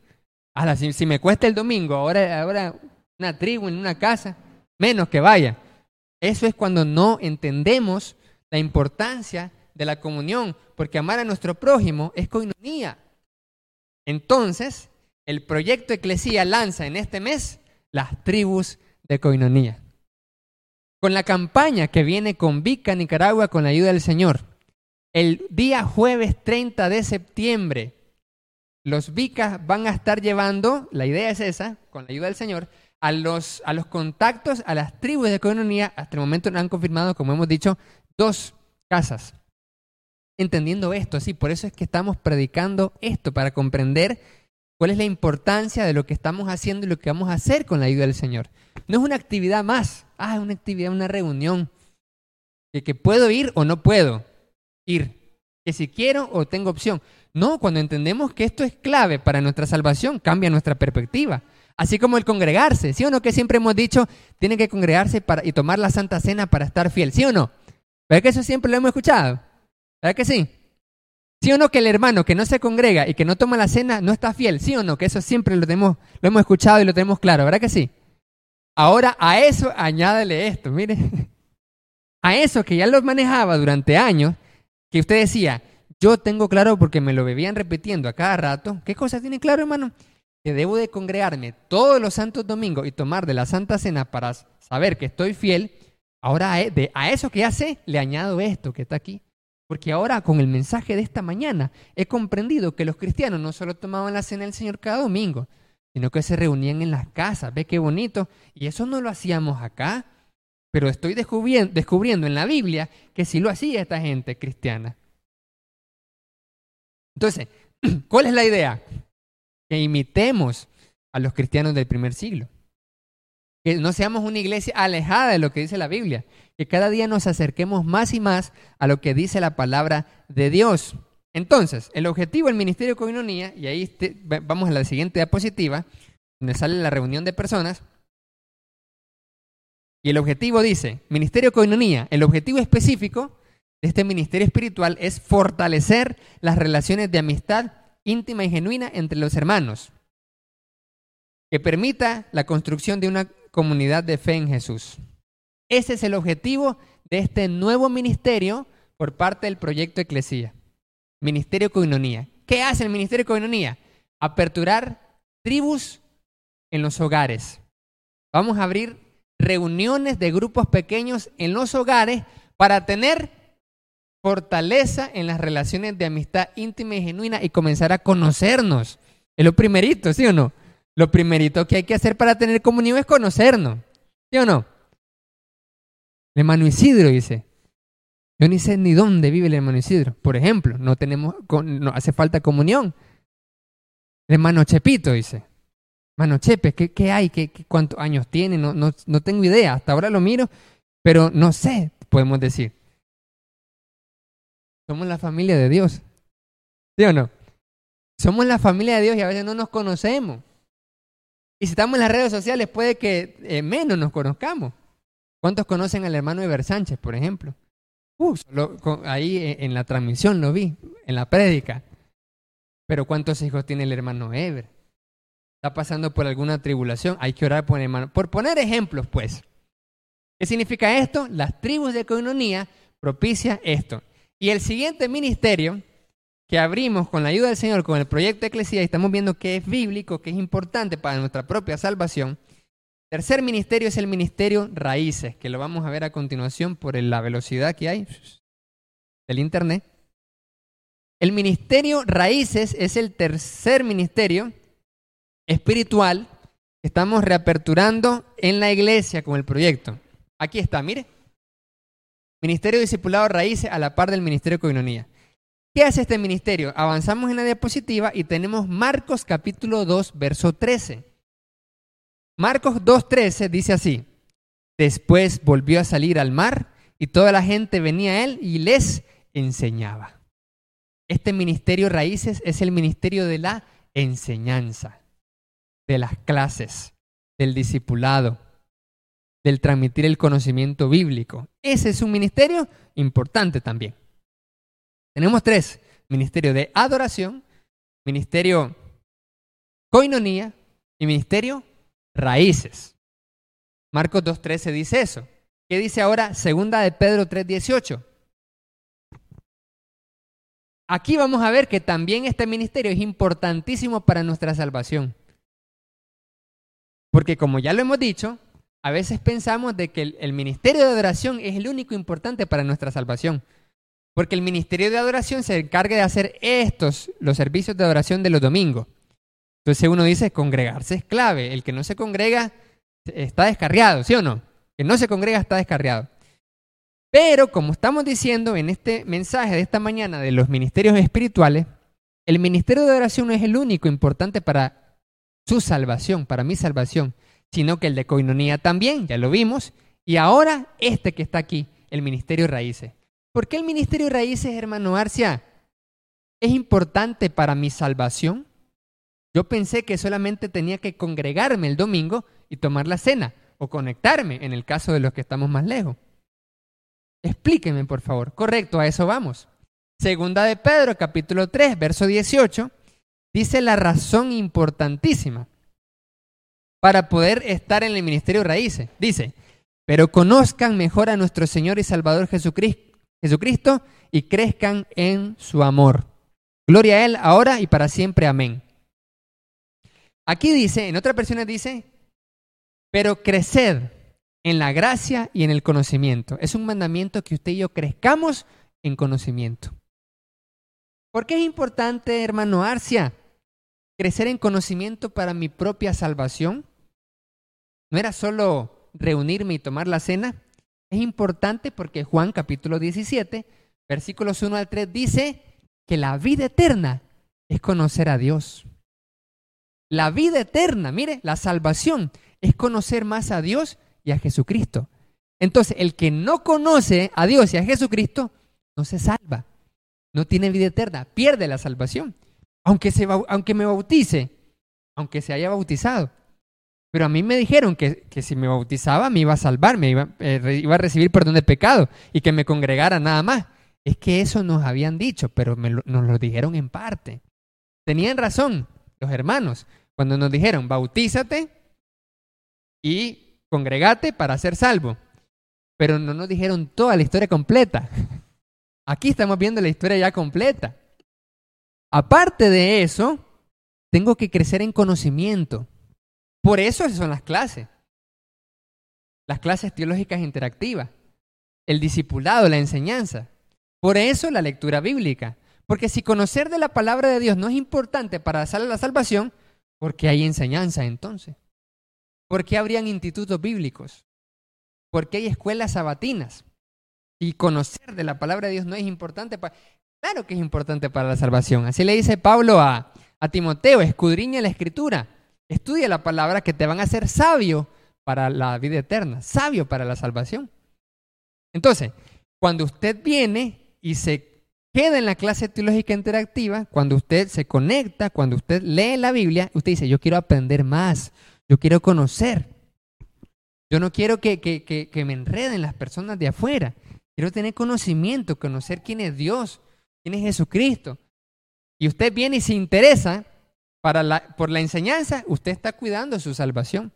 Ahora, si, si me cuesta el domingo, ahora, una tribu en una casa, menos que vaya. Eso es cuando no entendemos la importancia de la comunión, porque amar a nuestro prójimo es coinonía. Entonces, el proyecto Eclesía lanza en este mes las tribus de coinonía con la campaña que viene con Vica Nicaragua con la ayuda del Señor. El día jueves 30 de septiembre, los Vicas van a estar llevando, la idea es esa, con la ayuda del Señor, a los, a los contactos, a las tribus de comunidad. Hasta el momento no han confirmado, como hemos dicho, dos casas. Entendiendo esto, sí, por eso es que estamos predicando esto, para comprender cuál es la importancia de lo que estamos haciendo y lo que vamos a hacer con la ayuda del Señor. No es una actividad más, ah, es una actividad, una reunión, que puedo ir o no puedo ir, que si quiero o tengo opción. No, cuando entendemos que esto es clave para nuestra salvación, cambia nuestra perspectiva. Así como el congregarse, ¿sí o no? Que siempre hemos dicho, tiene que congregarse para, y tomar la Santa Cena para estar fiel, ¿sí o no? ¿Verdad que eso siempre lo hemos escuchado? ¿Verdad que sí? ¿Sí o no que el hermano que no se congrega y que no toma la cena no está fiel? ¿Sí o no? Que eso siempre lo, tenemos, lo hemos escuchado y lo tenemos claro, ¿verdad que sí? Ahora a eso añádele esto, mire. A eso que ya lo manejaba durante años, que usted decía, yo tengo claro porque me lo bebían repitiendo a cada rato. ¿Qué cosa tiene claro, hermano? Que debo de congregarme todos los santos domingos y tomar de la Santa Cena para saber que estoy fiel. Ahora a e, eso que ya sé, le añado esto que está aquí. Porque ahora con el mensaje de esta mañana he comprendido que los cristianos no solo tomaban la cena del Señor cada domingo, sino que se reunían en las casas. ¿Ve qué bonito? Y eso no lo hacíamos acá, pero estoy descubriendo, en la Biblia que sí lo hacía esta gente cristiana. Entonces, ¿cuál es la idea? Que imitemos a los cristianos del primer siglo. Que no seamos una iglesia alejada de lo que dice la Biblia. Que cada día nos acerquemos más y más a lo que dice la palabra de Dios. Entonces, el objetivo del Ministerio de Coinonía, y ahí vamos a la siguiente diapositiva, donde sale la reunión de personas, y el objetivo dice, Ministerio de Coinonía, el objetivo específico de este ministerio espiritual es fortalecer las relaciones de amistad íntima y genuina entre los hermanos, que permita la construcción de una comunidad de fe en Jesús. Ese es el objetivo de este nuevo ministerio por parte del proyecto Eclesía. Ministerio Coinonía. ¿Qué hace el Ministerio Coinonía? Aperturar tribus en los hogares. Vamos a abrir reuniones de grupos pequeños en los hogares para tener fortaleza en las relaciones de amistad íntima y genuina y comenzar a conocernos. Es lo primerito, ¿sí o no? Lo primerito que hay que hacer para tener comunión es conocernos. ¿Sí o no? El hermano Isidro dice, yo ni sé ni dónde vive el hermano Isidro. Por ejemplo, no tenemos, no hace falta comunión. El hermano Chepito dice, hermano Chepe, ¿qué, hay? ¿Qué, cuántos años tiene? No, no, no tengo idea. Hasta ahora lo miro, pero no sé, podemos decir. Somos la familia de Dios. ¿Sí o no? Somos la familia de Dios y a veces no nos conocemos. Y si estamos en las redes sociales, puede que eh, menos nos conozcamos. ¿Cuántos conocen al hermano Eber Sánchez, por ejemplo? Ahí e, en la transmisión lo vi, en la prédica. Pero ¿cuántos hijos tiene el hermano Ever? Está pasando por alguna tribulación, hay que orar por el hermano. Por poner ejemplos, pues. ¿Qué significa esto? Las tribus de coinonía propicia esto. Y el siguiente ministerio que abrimos con la ayuda del Señor, con el proyecto Eclesia, y estamos viendo que es bíblico, que es importante para nuestra propia salvación. Tercer ministerio es el ministerio raíces, que lo vamos a ver a continuación por la velocidad que hay del Internet. El ministerio raíces es el tercer ministerio espiritual que estamos reaperturando en la iglesia con el proyecto. Aquí está, mire. Ministerio Discipulado Raíces a la par del Ministerio Coinonía. ¿Qué hace este ministerio? Avanzamos en la diapositiva y tenemos Marcos capítulo 2, verso 13. Marcos 2, 13 dice así. Después volvió a salir al mar y toda la gente venía a él y les enseñaba. Este ministerio Raíces es el ministerio de la enseñanza, de las clases, del discipulado, del transmitir el conocimiento bíblico. Ese es un ministerio importante también. Tenemos tres, ministerio de adoración, ministerio coinonía y ministerio raíces. Marcos 2.13 dice eso. ¿Qué dice ahora segunda de Pedro 3.18? Aquí vamos a ver que también este ministerio es importantísimo para nuestra salvación. Porque como ya lo hemos dicho, a veces pensamos de que el, ministerio de adoración es el único importante para nuestra salvación. Porque el ministerio de adoración se encarga de hacer estos, los servicios de adoración de los domingos. Entonces uno dice, congregarse es clave. El que no se congrega está descarriado, ¿sí o no? El que no se congrega está descarriado. Pero como estamos diciendo en este mensaje de esta mañana de los ministerios espirituales, el ministerio de adoración no es el único importante para su salvación, para mi salvación sino que el de coinonía también, ya lo vimos, y ahora este que está aquí, el ministerio raíces. ¿Por qué el ministerio raíces, hermano Arcia, es importante para mi salvación? Yo pensé que solamente tenía que congregarme el domingo y tomar la cena, o conectarme en el caso de los que estamos más lejos. Explíqueme, por favor. Correcto, a eso vamos. Segunda de Pedro, capítulo 3, verso 18, dice la razón importantísima para poder estar en el ministerio raíces. Dice, pero conozcan mejor a nuestro Señor y Salvador Jesucristo y crezcan en su amor. Gloria a Él ahora y para siempre. Amén. Aquí dice, en otras versiones dice, pero creced en la gracia y en el conocimiento. Es un mandamiento que usted y yo crezcamos en conocimiento. ¿Por qué es importante, hermano Arcia? crecer en conocimiento para mi propia salvación. No era solo reunirme y tomar la cena. Es importante porque Juan capítulo 17, versículos 1 al 3 dice que la vida eterna es conocer a Dios. La vida eterna, mire, la salvación es conocer más a Dios y a Jesucristo. Entonces, el que no conoce a Dios y a Jesucristo no se salva, no tiene vida eterna, pierde la salvación aunque, se, aunque me bautice, aunque se haya bautizado. Pero a mí me dijeron que, que si me bautizaba me iba a salvar, me iba, eh, iba, a recibir perdón de pecado y que me congregara nada más. Es que eso nos habían dicho, pero nos lo dijeron en parte. Tenían razón los hermanos cuando nos dijeron, bautízate y congregate para ser salvo. Pero no nos dijeron toda la historia completa. Aquí estamos viendo la historia ya completa. Aparte de eso, tengo que crecer en conocimiento. Por eso son las clases. Las clases teológicas interactivas, el discipulado, la enseñanza. Por eso la lectura bíblica. Porque si conocer de la palabra de Dios no es importante para la salvación, ¿por qué hay enseñanza entonces? ¿Por qué habrían institutos bíblicos? ¿Por qué hay escuelas sabatinas? Y conocer de la palabra de Dios no es importante para... Claro que es importante para la salvación. Así le dice Pablo a, a Timoteo, escudriña la escritura, estudia la palabra que te van a hacer sabio para la vida eterna, sabio para la salvación. Entonces, cuando usted viene y se queda en la clase teológica interactiva, cuando usted se conecta, cuando usted lee la Biblia, usted dice, yo quiero aprender más, yo quiero conocer. Yo no quiero que, que, que, que me enreden las personas de afuera. Quiero tener conocimiento, conocer quién es Dios, quién es Jesucristo. Y usted viene y se interesa por la enseñanza, usted está cuidando su salvación.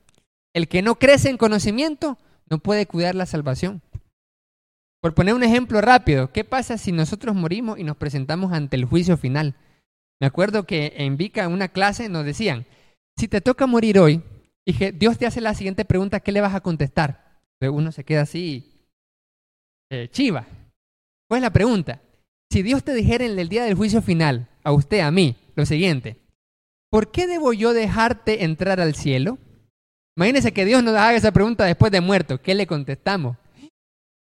El que no crece en conocimiento no puede cuidar la salvación. Por poner un ejemplo rápido, ¿qué pasa si nosotros morimos y nos presentamos ante el juicio final? Me acuerdo que en Vica, en una clase, nos decían, si te toca morir hoy, y que Dios te hace la siguiente pregunta, ¿qué le vas a contestar? uno se queda así, eh, chiva. ¿Cuál es la pregunta? Si Dios te dijera en el día del juicio final, a usted, a mí, lo siguiente, ¿por qué debo yo dejarte entrar al cielo? Imagínese que Dios nos haga esa pregunta después de muerto. ¿Qué le contestamos?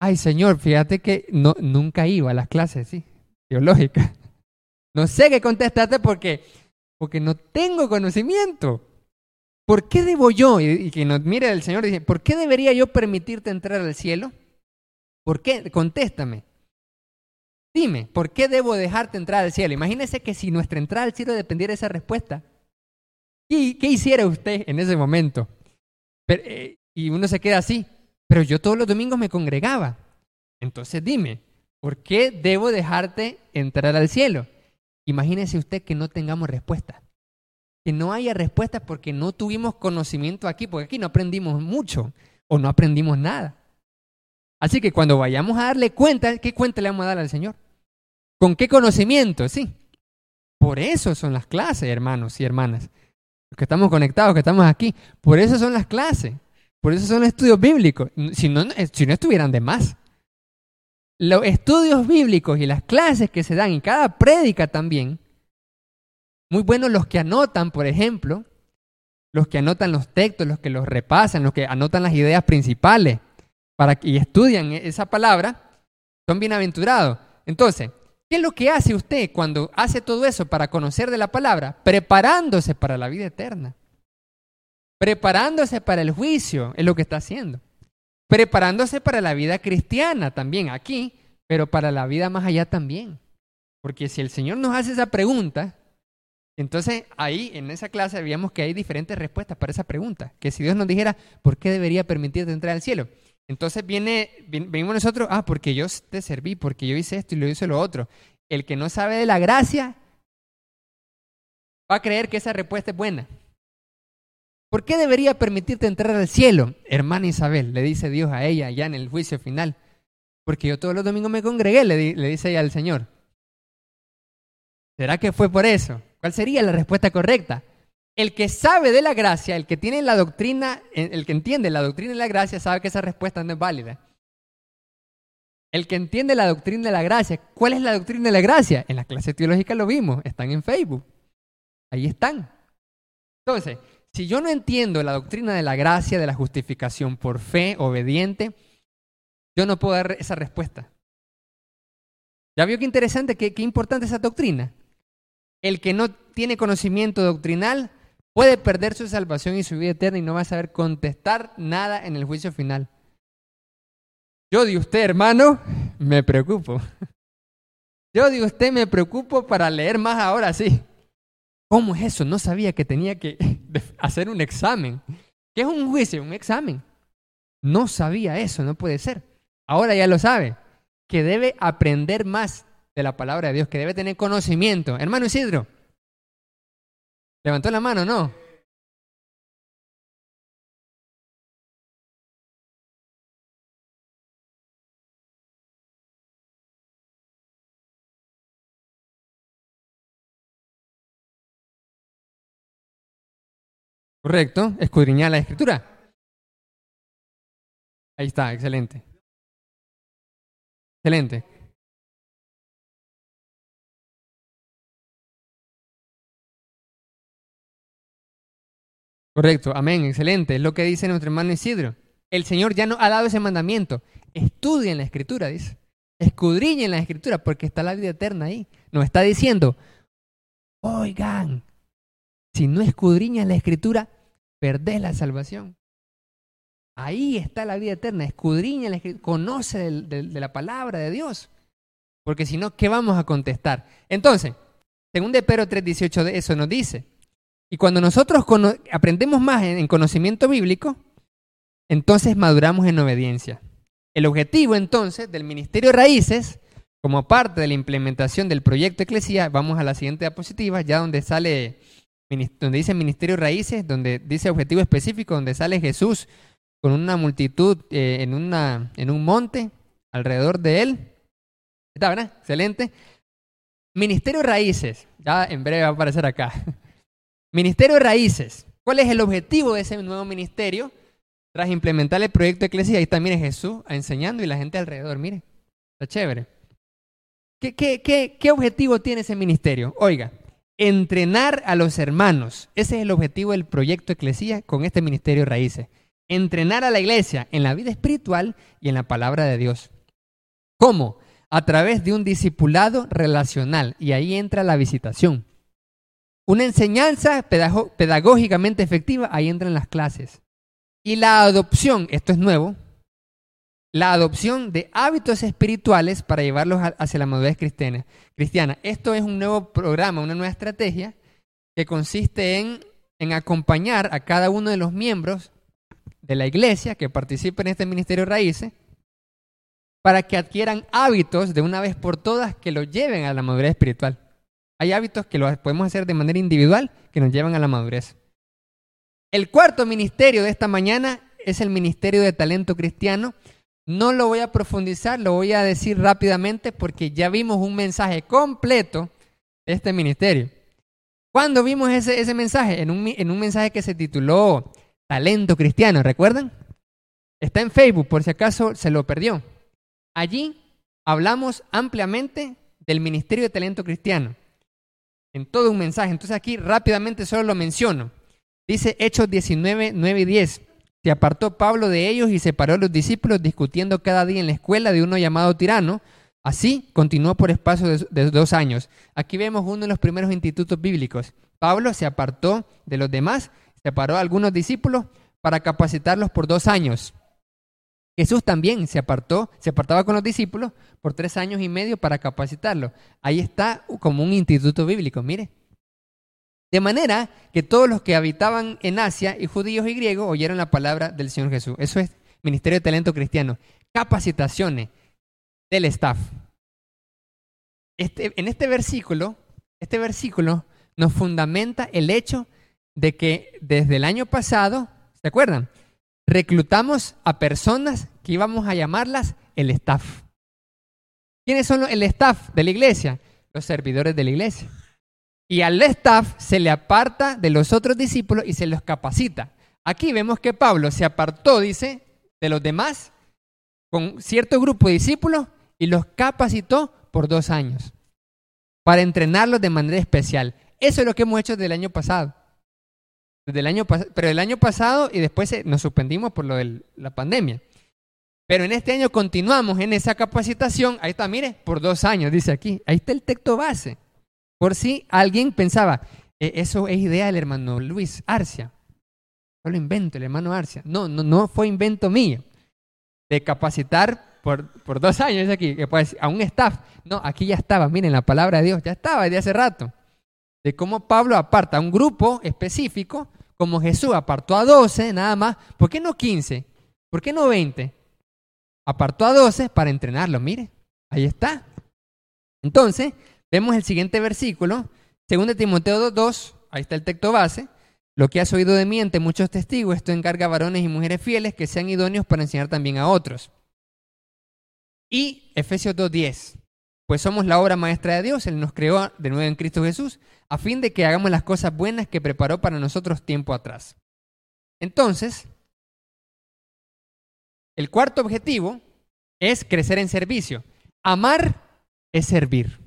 Ay, Señor, fíjate que no, nunca iba a las clases, sí, teológicas. No sé qué contestarte porque, porque no tengo conocimiento. ¿Por qué debo yo? Y, que nos mire el Señor y dice, ¿por qué debería yo permitirte entrar al cielo? ¿Por qué? Contéstame. Dime, ¿por qué debo dejarte entrar al cielo? Imagínese que si nuestra entrada al cielo dependiera de esa respuesta. ¿Y qué hiciera usted en ese momento? Eh, y uno se queda así. Pero yo todos los domingos me congregaba. Entonces dime, ¿por qué debo dejarte entrar al cielo? Imagínese usted que no tengamos respuesta. Que no haya respuesta porque no tuvimos conocimiento aquí, porque aquí no aprendimos mucho o no aprendimos nada. Así que cuando vayamos a darle cuenta, ¿qué cuenta le vamos a dar al Señor? ¿Con qué conocimiento? Sí. Por eso son las clases, hermanos y hermanas. Los que estamos conectados, que estamos aquí. Por eso son las clases. Por eso son estudios bíblicos. Si no, no estuvieran de más. Los estudios bíblicos y las clases que se dan en cada prédica también. Muy buenos los que anotan, por ejemplo. Los que anotan los textos, los que los repasan, los que anotan las ideas principales para, y estudian esa palabra, son bienaventurados. Entonces, ¿qué es lo que hace usted cuando hace todo eso para conocer de la palabra? Preparándose para la vida eterna. Preparándose para el juicio es lo que está haciendo. Preparándose para la vida cristiana también aquí, pero para la vida más allá también. Porque si el Señor nos hace esa pregunta, entonces ahí en esa clase veíamos que hay diferentes respuestas para esa pregunta. Que si Dios nos dijera, ¿por qué debería permitirte entrar al cielo? Entonces viene, venimos nosotros, ah, porque yo te serví, porque yo hice esto y lo hice lo otro. El que no sabe de la gracia va a creer que esa respuesta es buena. ¿Por qué debería permitirte entrar al cielo, hermana Isabel? Le dice Dios a ella ya en el juicio final. Porque yo todos los domingos me congregué, le, le dice ella al Señor. ¿Será que fue por eso? ¿Cuál sería la respuesta correcta? El que sabe de la gracia, el que tiene la doctrina, el que entiende la doctrina de la gracia, sabe que esa respuesta no es válida. El que entiende la doctrina de la gracia, ¿cuál es la doctrina de la gracia? En la clase teológica lo vimos, están en Facebook. Ahí están. Entonces, si yo no entiendo la doctrina de la gracia, de la justificación por fe, obediente, yo no puedo dar esa respuesta. ¿Ya vio qué interesante, qué, qué importante esa doctrina? El que no tiene conocimiento doctrinal puede perder su salvación y su vida eterna y no va a saber contestar nada en el juicio final. Yo de usted, hermano, me preocupo. Yo de usted me preocupo para leer más ahora sí. ¿Cómo es eso? No sabía que tenía que hacer un examen. ¿Qué es un juicio? Un examen. No sabía eso, no puede ser. Ahora ya lo sabe. Que debe aprender más de la palabra de Dios, que debe tener conocimiento. Hermano Isidro, ¿Levantó la mano, no? Correcto, escudriñar la escritura. Ahí está, excelente. Excelente. Correcto, amén, excelente. Es lo que dice nuestro hermano Isidro. El Señor ya nos ha dado ese mandamiento. Estudien la escritura, dice. Escudriñen la escritura porque está la vida eterna ahí. Nos está diciendo, oigan, si no escudriñas la escritura, perdés la salvación. Ahí está la vida eterna. Escudriña la escritura, conoce de, la palabra de Dios. Porque si no, ¿qué vamos a contestar? Entonces, según de Pedro 3.18 de eso nos dice, y cuando nosotros aprendemos más en conocimiento bíblico, entonces maduramos en obediencia. El objetivo entonces del Ministerio Raíces, como parte de la implementación del proyecto Eclesía, vamos a la siguiente diapositiva, ya donde sale, donde dice Ministerio Raíces, donde dice objetivo específico, donde sale Jesús con una multitud eh, en, una, en un monte alrededor de él. Está, ¿verdad? Excelente. Ministerio Raíces, ya en breve va a aparecer acá. Ministerio Raíces. ¿Cuál es el objetivo de ese nuevo ministerio? Tras implementar el proyecto de Eclesia, ahí mire, Jesús enseñando y la gente alrededor, mire, está chévere. ¿Qué, qué, qué, objetivo tiene ese ministerio? Oiga, entrenar a los hermanos. Ese es el objetivo del proyecto Eclesia con este ministerio Raíces. Entrenar a la iglesia en la vida espiritual y en la palabra de Dios. ¿Cómo? A través de un discipulado relacional. Y ahí entra la visitación. Una enseñanza pedagógicamente efectiva, ahí entran las clases. Y la adopción, esto es nuevo, la adopción de hábitos espirituales para llevarlos hacia la madurez cristiana. cristiana. Esto es un nuevo programa, una nueva estrategia que consiste en, en acompañar a cada uno de los miembros de la iglesia que participen en este ministerio raíces para que adquieran hábitos de una vez por todas que los lleven a la madurez espiritual. Hay hábitos que los podemos hacer de manera individual que nos llevan a la madurez. El cuarto ministerio de esta mañana es el ministerio de talento cristiano. No lo voy a profundizar, lo voy a decir rápidamente porque ya vimos un mensaje completo de este ministerio. ¿Cuándo vimos ese, ese mensaje? En un, en un mensaje que se tituló Talento Cristiano, ¿recuerdan? Está en Facebook, por si acaso se lo perdió. Allí hablamos ampliamente del Ministerio de Talento Cristiano, todo un mensaje. Entonces aquí rápidamente solo lo menciono. Dice Hechos 19, 9 y 10. Se apartó Pablo de ellos y separó a los discípulos discutiendo cada día en la escuela de uno llamado tirano. Así continuó por espacio de, dos años. Aquí vemos uno de los primeros institutos bíblicos. Pablo se apartó de los demás, separó a algunos discípulos para capacitarlos por dos años. Jesús también se apartó, se apartaba con los discípulos por tres años y medio para capacitarlos. Ahí está como un instituto bíblico, mire. De manera que todos los que habitaban en Asia, y judíos y griegos, oyeron la palabra del Señor Jesús. Eso es Ministerio de Talento Cristiano. Capacitaciones del staff. Este, en este versículo, este versículo nos fundamenta el hecho de que desde el año pasado, ¿se acuerdan? Reclutamos a personas que íbamos a llamarlas el staff. ¿Quiénes son el staff de la iglesia? Los servidores de la iglesia. Y al staff se le aparta de los otros discípulos y se los capacita. Aquí vemos que Pablo se apartó, dice, de los demás con cierto grupo de discípulos y los capacitó por dos años para entrenarlos de manera especial. Eso es lo que hemos hecho desde el año pasado. Desde año pero el año pasado y después nos suspendimos por lo de la pandemia. Pero en este año continuamos en esa capacitación. Ahí está, mire, por dos años, dice aquí. Ahí está el texto base. Por si alguien pensaba, e, eso es idea del hermano Luis Arcia. Solo invento el hermano Arcia. No, no, no fue invento mío. De capacitar por, por dos años aquí, que pues, a un staff. No, aquí ya estaba, miren, la palabra de Dios ya estaba desde hace rato. De cómo Pablo aparta a un grupo específico, como Jesús apartó a doce nada más. ¿Por qué no quince? ¿Por qué no veinte? Apartó a doce para entrenarlo, mire, ahí está. Entonces, Vemos el siguiente versículo, 2 Timoteo 2, ahí está el texto base. Lo que has oído de mí ante muchos testigos, esto encarga a varones y mujeres fieles que sean idóneos para enseñar también a otros. Y Efesios 2.10, pues somos la obra maestra de Dios, Él nos creó de nuevo en Cristo Jesús, a fin de que hagamos las cosas buenas que preparó para nosotros tiempo atrás. Entonces, el cuarto objetivo es crecer en servicio. Amar es servir.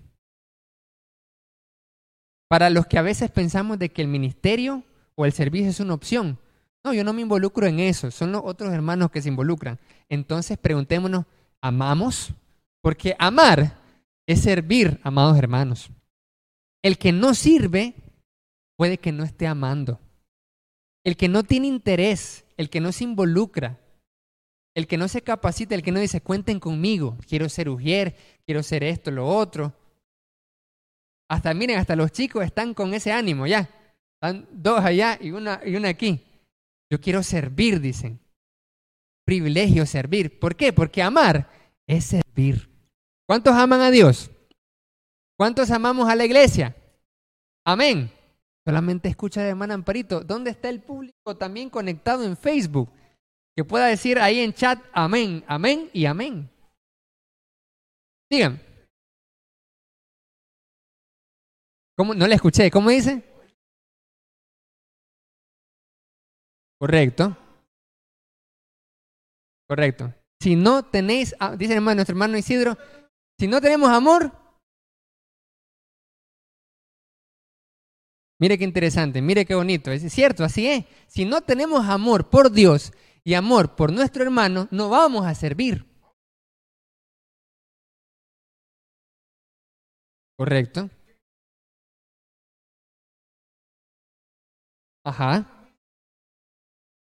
Para los que a veces pensamos de que el ministerio o el servicio es una opción. No, yo no me involucro en eso, son los otros hermanos que se involucran. Entonces preguntémonos, ¿amamos? Porque amar es servir, amados hermanos. El que no sirve puede que no esté amando. El que no tiene interés, el que no se involucra, el que no se capacita, el que no dice, cuenten conmigo, quiero ser ujier, quiero ser esto, lo otro, hasta, miren, hasta los chicos están con ese ánimo ya. Están dos allá y una, y una aquí. Yo quiero servir, dicen. privilegio servir. ¿Por qué? Porque amar es servir. ¿Cuántos aman a Dios? ¿Cuántos amamos a la iglesia? Amén. Solamente escucha de hermana Amparito. ¿Dónde está el público también conectado en Facebook? Que pueda decir ahí en chat amén, amén y amén. Digan. ¿Cómo? No le escuché. ¿Cómo dice? Correcto. Correcto. Si no tenéis, ah, dice hermano, nuestro hermano Isidro, si no tenemos amor, mire qué interesante, mire qué bonito, es cierto, así es. Si no tenemos amor por Dios y amor por nuestro hermano, no vamos a servir. Correcto. Ajá.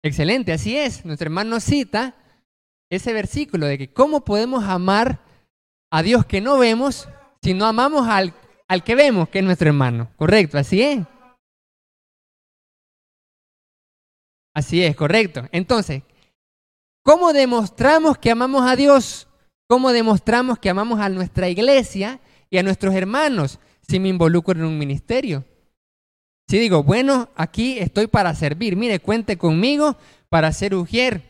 Excelente, así es. Nuestro hermano cita ese versículo de que cómo podemos amar a Dios que no vemos si no amamos al, al que vemos, que es nuestro hermano. Correcto, así es. Así es, correcto. Entonces, ¿cómo demostramos que amamos a Dios? ¿Cómo demostramos que amamos a nuestra iglesia y a nuestros hermanos si me involucro en un ministerio? Si digo, bueno, aquí estoy para servir, mire, cuente conmigo para ser ujier,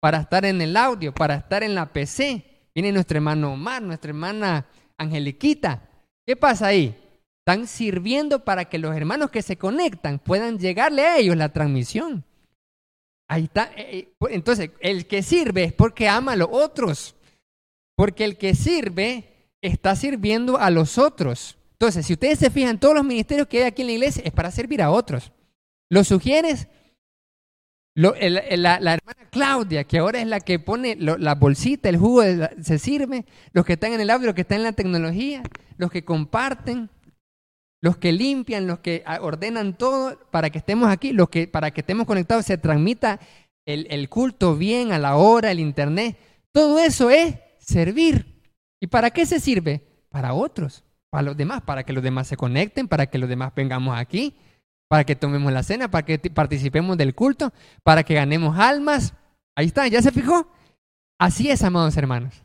para estar en el audio, para estar en la PC. Viene nuestro hermano Omar, nuestra hermana Angeliquita. ¿Qué pasa ahí? Están sirviendo para que los hermanos que se conectan puedan llegarle a ellos la transmisión. Ahí está. Eh, eh, pues, entonces, el que sirve es porque ama a los otros. Porque el que sirve está sirviendo a los otros. Entonces, si ustedes se fijan, todos los ministerios que hay aquí en la iglesia es para servir a otros. Los sugieres, la, hermana Claudia, que ahora es la que pone la bolsita, el jugo, se sirve, los que están en el audio, los que están en la tecnología, los que comparten, los que limpian, los que ordenan todo para que estemos aquí, los que para que estemos conectados, se transmita el, el culto bien a la hora, el internet. Todo eso es servir. ¿Y para qué se sirve? Para otros para los demás, para que los demás se conecten, para que los demás vengamos aquí, para que tomemos la cena, para que participemos del culto, para que ganemos almas. Ahí está, ¿ya se fijó? Así es, amados hermanos.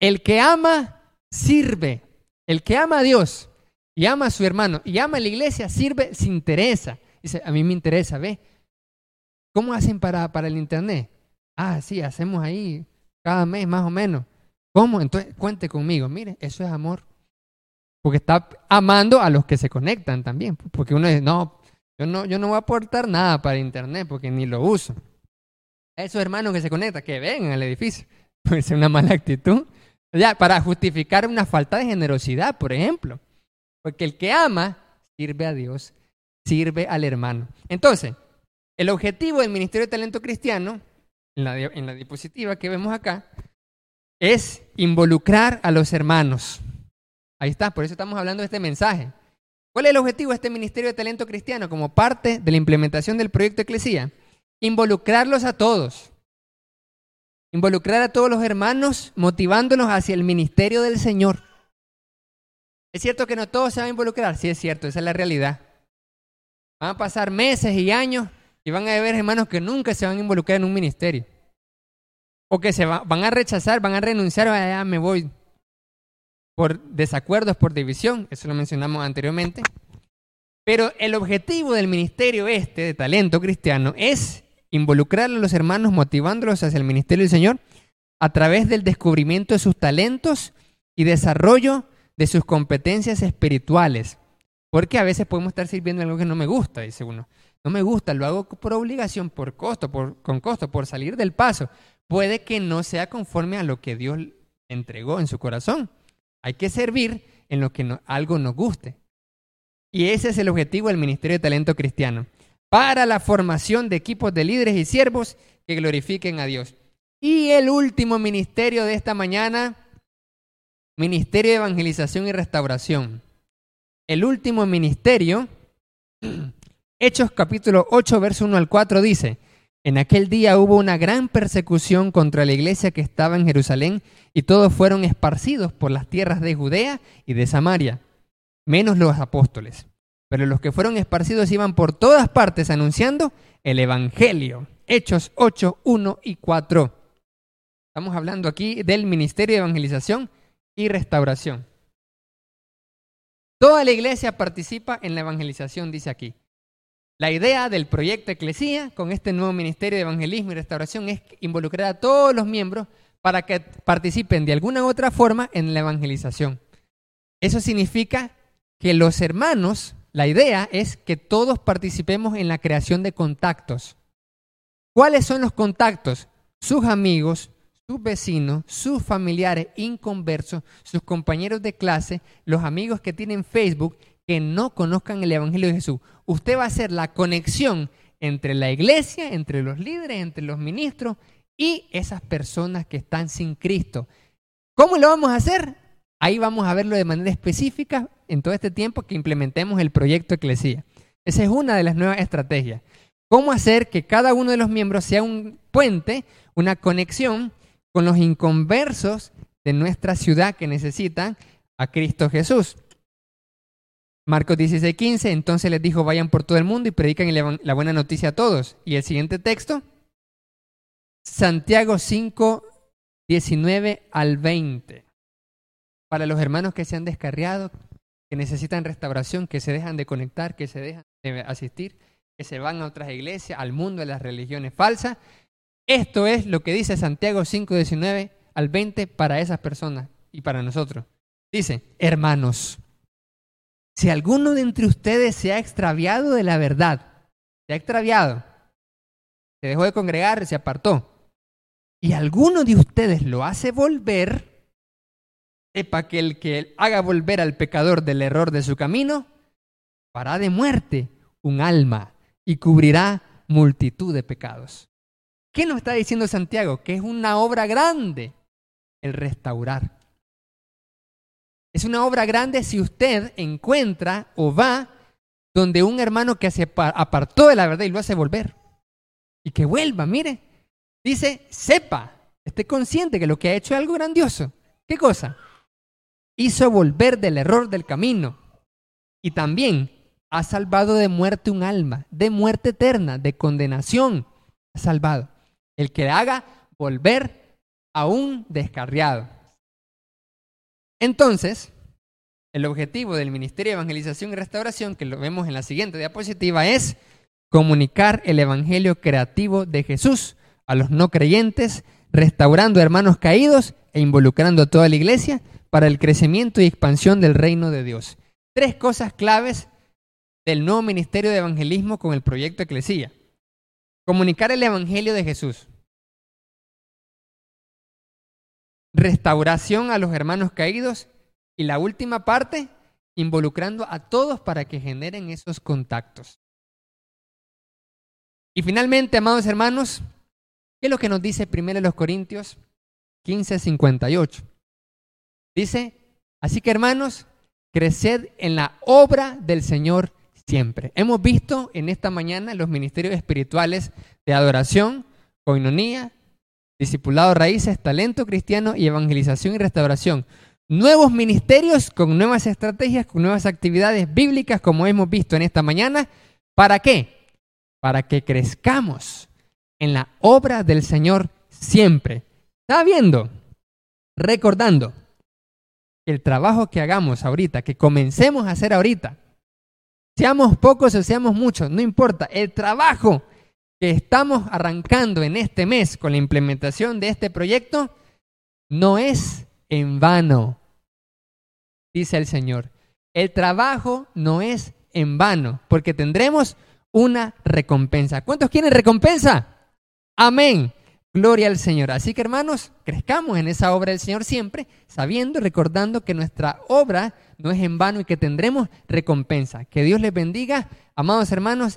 El que ama, sirve. El que ama a Dios y ama a su hermano y ama a la iglesia, sirve, se interesa. Dice, a mí me interesa, ve. ¿Cómo hacen para, para el internet? Ah, sí, hacemos ahí cada mes más o menos. ¿Cómo? Entonces, cuente conmigo. Mire, eso es amor. Porque está amando a los que se conectan también. Porque uno dice, no, yo no, yo no voy a aportar nada para internet porque ni lo uso. Esos hermanos que se conectan, que vengan al edificio. Puede ser una mala actitud. Ya, para justificar una falta de generosidad, por ejemplo. Porque el que ama sirve a Dios, sirve al hermano. Entonces, el objetivo del Ministerio de Talento Cristiano, en la, en la diapositiva que vemos acá, es involucrar a los hermanos Ahí está, por eso estamos hablando de este mensaje. ¿Cuál es el objetivo de este Ministerio de Talento Cristiano como parte de la implementación del proyecto Eclesía? Involucrarlos a todos. Involucrar a todos los hermanos, motivándolos hacia el ministerio del Señor. ¿Es cierto que no todos se van a involucrar? Sí, es cierto, esa es la realidad. Van a pasar meses y años y van a haber hermanos que nunca se van a involucrar en un ministerio. O que se van a rechazar, van a renunciar, ya ah, me voy, por desacuerdos, por división, eso lo mencionamos anteriormente. Pero el objetivo del ministerio este de talento cristiano es involucrar a los hermanos motivándolos hacia el ministerio del Señor a través del descubrimiento de sus talentos y desarrollo de sus competencias espirituales. Porque a veces podemos estar sirviendo algo que no me gusta, dice uno. No me gusta, lo hago por obligación, por costo, por, con costo, por salir del paso. Puede que no sea conforme a lo que Dios entregó en su corazón. Hay que servir en lo que algo nos guste. Y ese es el objetivo del Ministerio de Talento Cristiano, para la formación de equipos de líderes y siervos que glorifiquen a Dios. Y el último ministerio de esta mañana, Ministerio de Evangelización y Restauración. El último ministerio, Hechos capítulo 8, verso 1 al 4 dice, en aquel día hubo una gran persecución contra la iglesia que estaba en Jerusalén y todos fueron esparcidos por las tierras de Judea y de Samaria, menos los apóstoles. Pero los que fueron esparcidos iban por todas partes anunciando el Evangelio. Hechos 8, 1 y 4. Estamos hablando aquí del Ministerio de Evangelización y Restauración. Toda la iglesia participa en la evangelización, dice aquí. La idea del proyecto Eclesía con este nuevo Ministerio de Evangelismo y Restauración es involucrar a todos los miembros para que participen de alguna u otra forma en la evangelización. Eso significa que los hermanos, la idea es que todos participemos en la creación de contactos. ¿Cuáles son los contactos? Sus amigos, sus vecinos, sus familiares inconversos, sus compañeros de clase, los amigos que tienen Facebook que no conozcan el Evangelio de Jesús. Usted va a hacer la conexión entre la iglesia, entre los líderes, entre los ministros y esas personas que están sin Cristo. ¿Cómo lo vamos a hacer? Ahí vamos a verlo de manera específica en todo este tiempo que implementemos el proyecto Eclesía. Esa es una de las nuevas estrategias. ¿Cómo hacer que cada uno de los miembros sea un puente, una conexión con los inconversos de nuestra ciudad que necesitan a Cristo Jesús? Marcos 16:15, entonces les dijo, vayan por todo el mundo y predican la buena noticia a todos. Y el siguiente texto, Santiago 5, 19 al 20. Para los hermanos que se han descarriado, que necesitan restauración, que se dejan de conectar, que se dejan de asistir, que se van a otras iglesias, al mundo de las religiones falsas. Esto es lo que dice Santiago 5, 19 al 20 para esas personas y para nosotros. Dice, hermanos, si alguno de entre ustedes se ha extraviado de la verdad, se ha extraviado, se dejó de congregar, se apartó, y alguno de ustedes lo hace volver, sepa que el que haga volver al pecador del error de su camino, hará de muerte un alma y cubrirá multitud de pecados. ¿Qué nos está diciendo Santiago? Que es una obra grande el restaurar. Es una obra grande si usted encuentra o va donde un hermano que se apartó de la verdad y lo hace volver. Y que vuelva, mire, Dice, sepa, esté consciente que lo que ha hecho es algo grandioso. ¿Qué cosa? Hizo volver del error del camino. Y también ha salvado de muerte un alma, de muerte eterna, de condenación. Ha salvado. El que haga volver a un descarriado. Entonces, el objetivo del Ministerio de Evangelización y Restauración, que lo vemos en la siguiente diapositiva, es comunicar el Evangelio creativo de Jesús a los no creyentes, restaurando hermanos caídos e involucrando a toda la iglesia para el crecimiento y expansión del reino de Dios. Tres cosas claves del nuevo ministerio de evangelismo con el proyecto Eclesía. Comunicar el evangelio de Jesús. Restauración a los hermanos caídos. Y la última parte, involucrando a todos para que generen esos contactos. Y finalmente, amados hermanos, ¿Qué es lo que nos dice primero los Corintios 15, 58? Dice, así que hermanos, creced en la obra del Señor siempre. Hemos visto en esta mañana los ministerios espirituales de adoración, coinonía, discipulado raíces, talento cristiano y evangelización y restauración. Nuevos ministerios con nuevas estrategias, con nuevas actividades bíblicas, como hemos visto en esta mañana. ¿Para qué? Para que crezcamos en la obra del Señor siempre. ¿Está viendo? Recordando el trabajo que hagamos ahorita, que comencemos a hacer ahorita, seamos pocos o seamos muchos, no importa, el trabajo que estamos arrancando en este mes con la implementación de este proyecto no es en vano, dice el Señor. El trabajo no es en vano, porque tendremos una recompensa. ¿Cuántos quieren recompensa? Amén. Gloria al Señor. Así que hermanos, crezcamos en esa obra del Señor siempre, sabiendo recordando que nuestra obra no es en vano y que tendremos recompensa. Que Dios les bendiga, amados hermanos.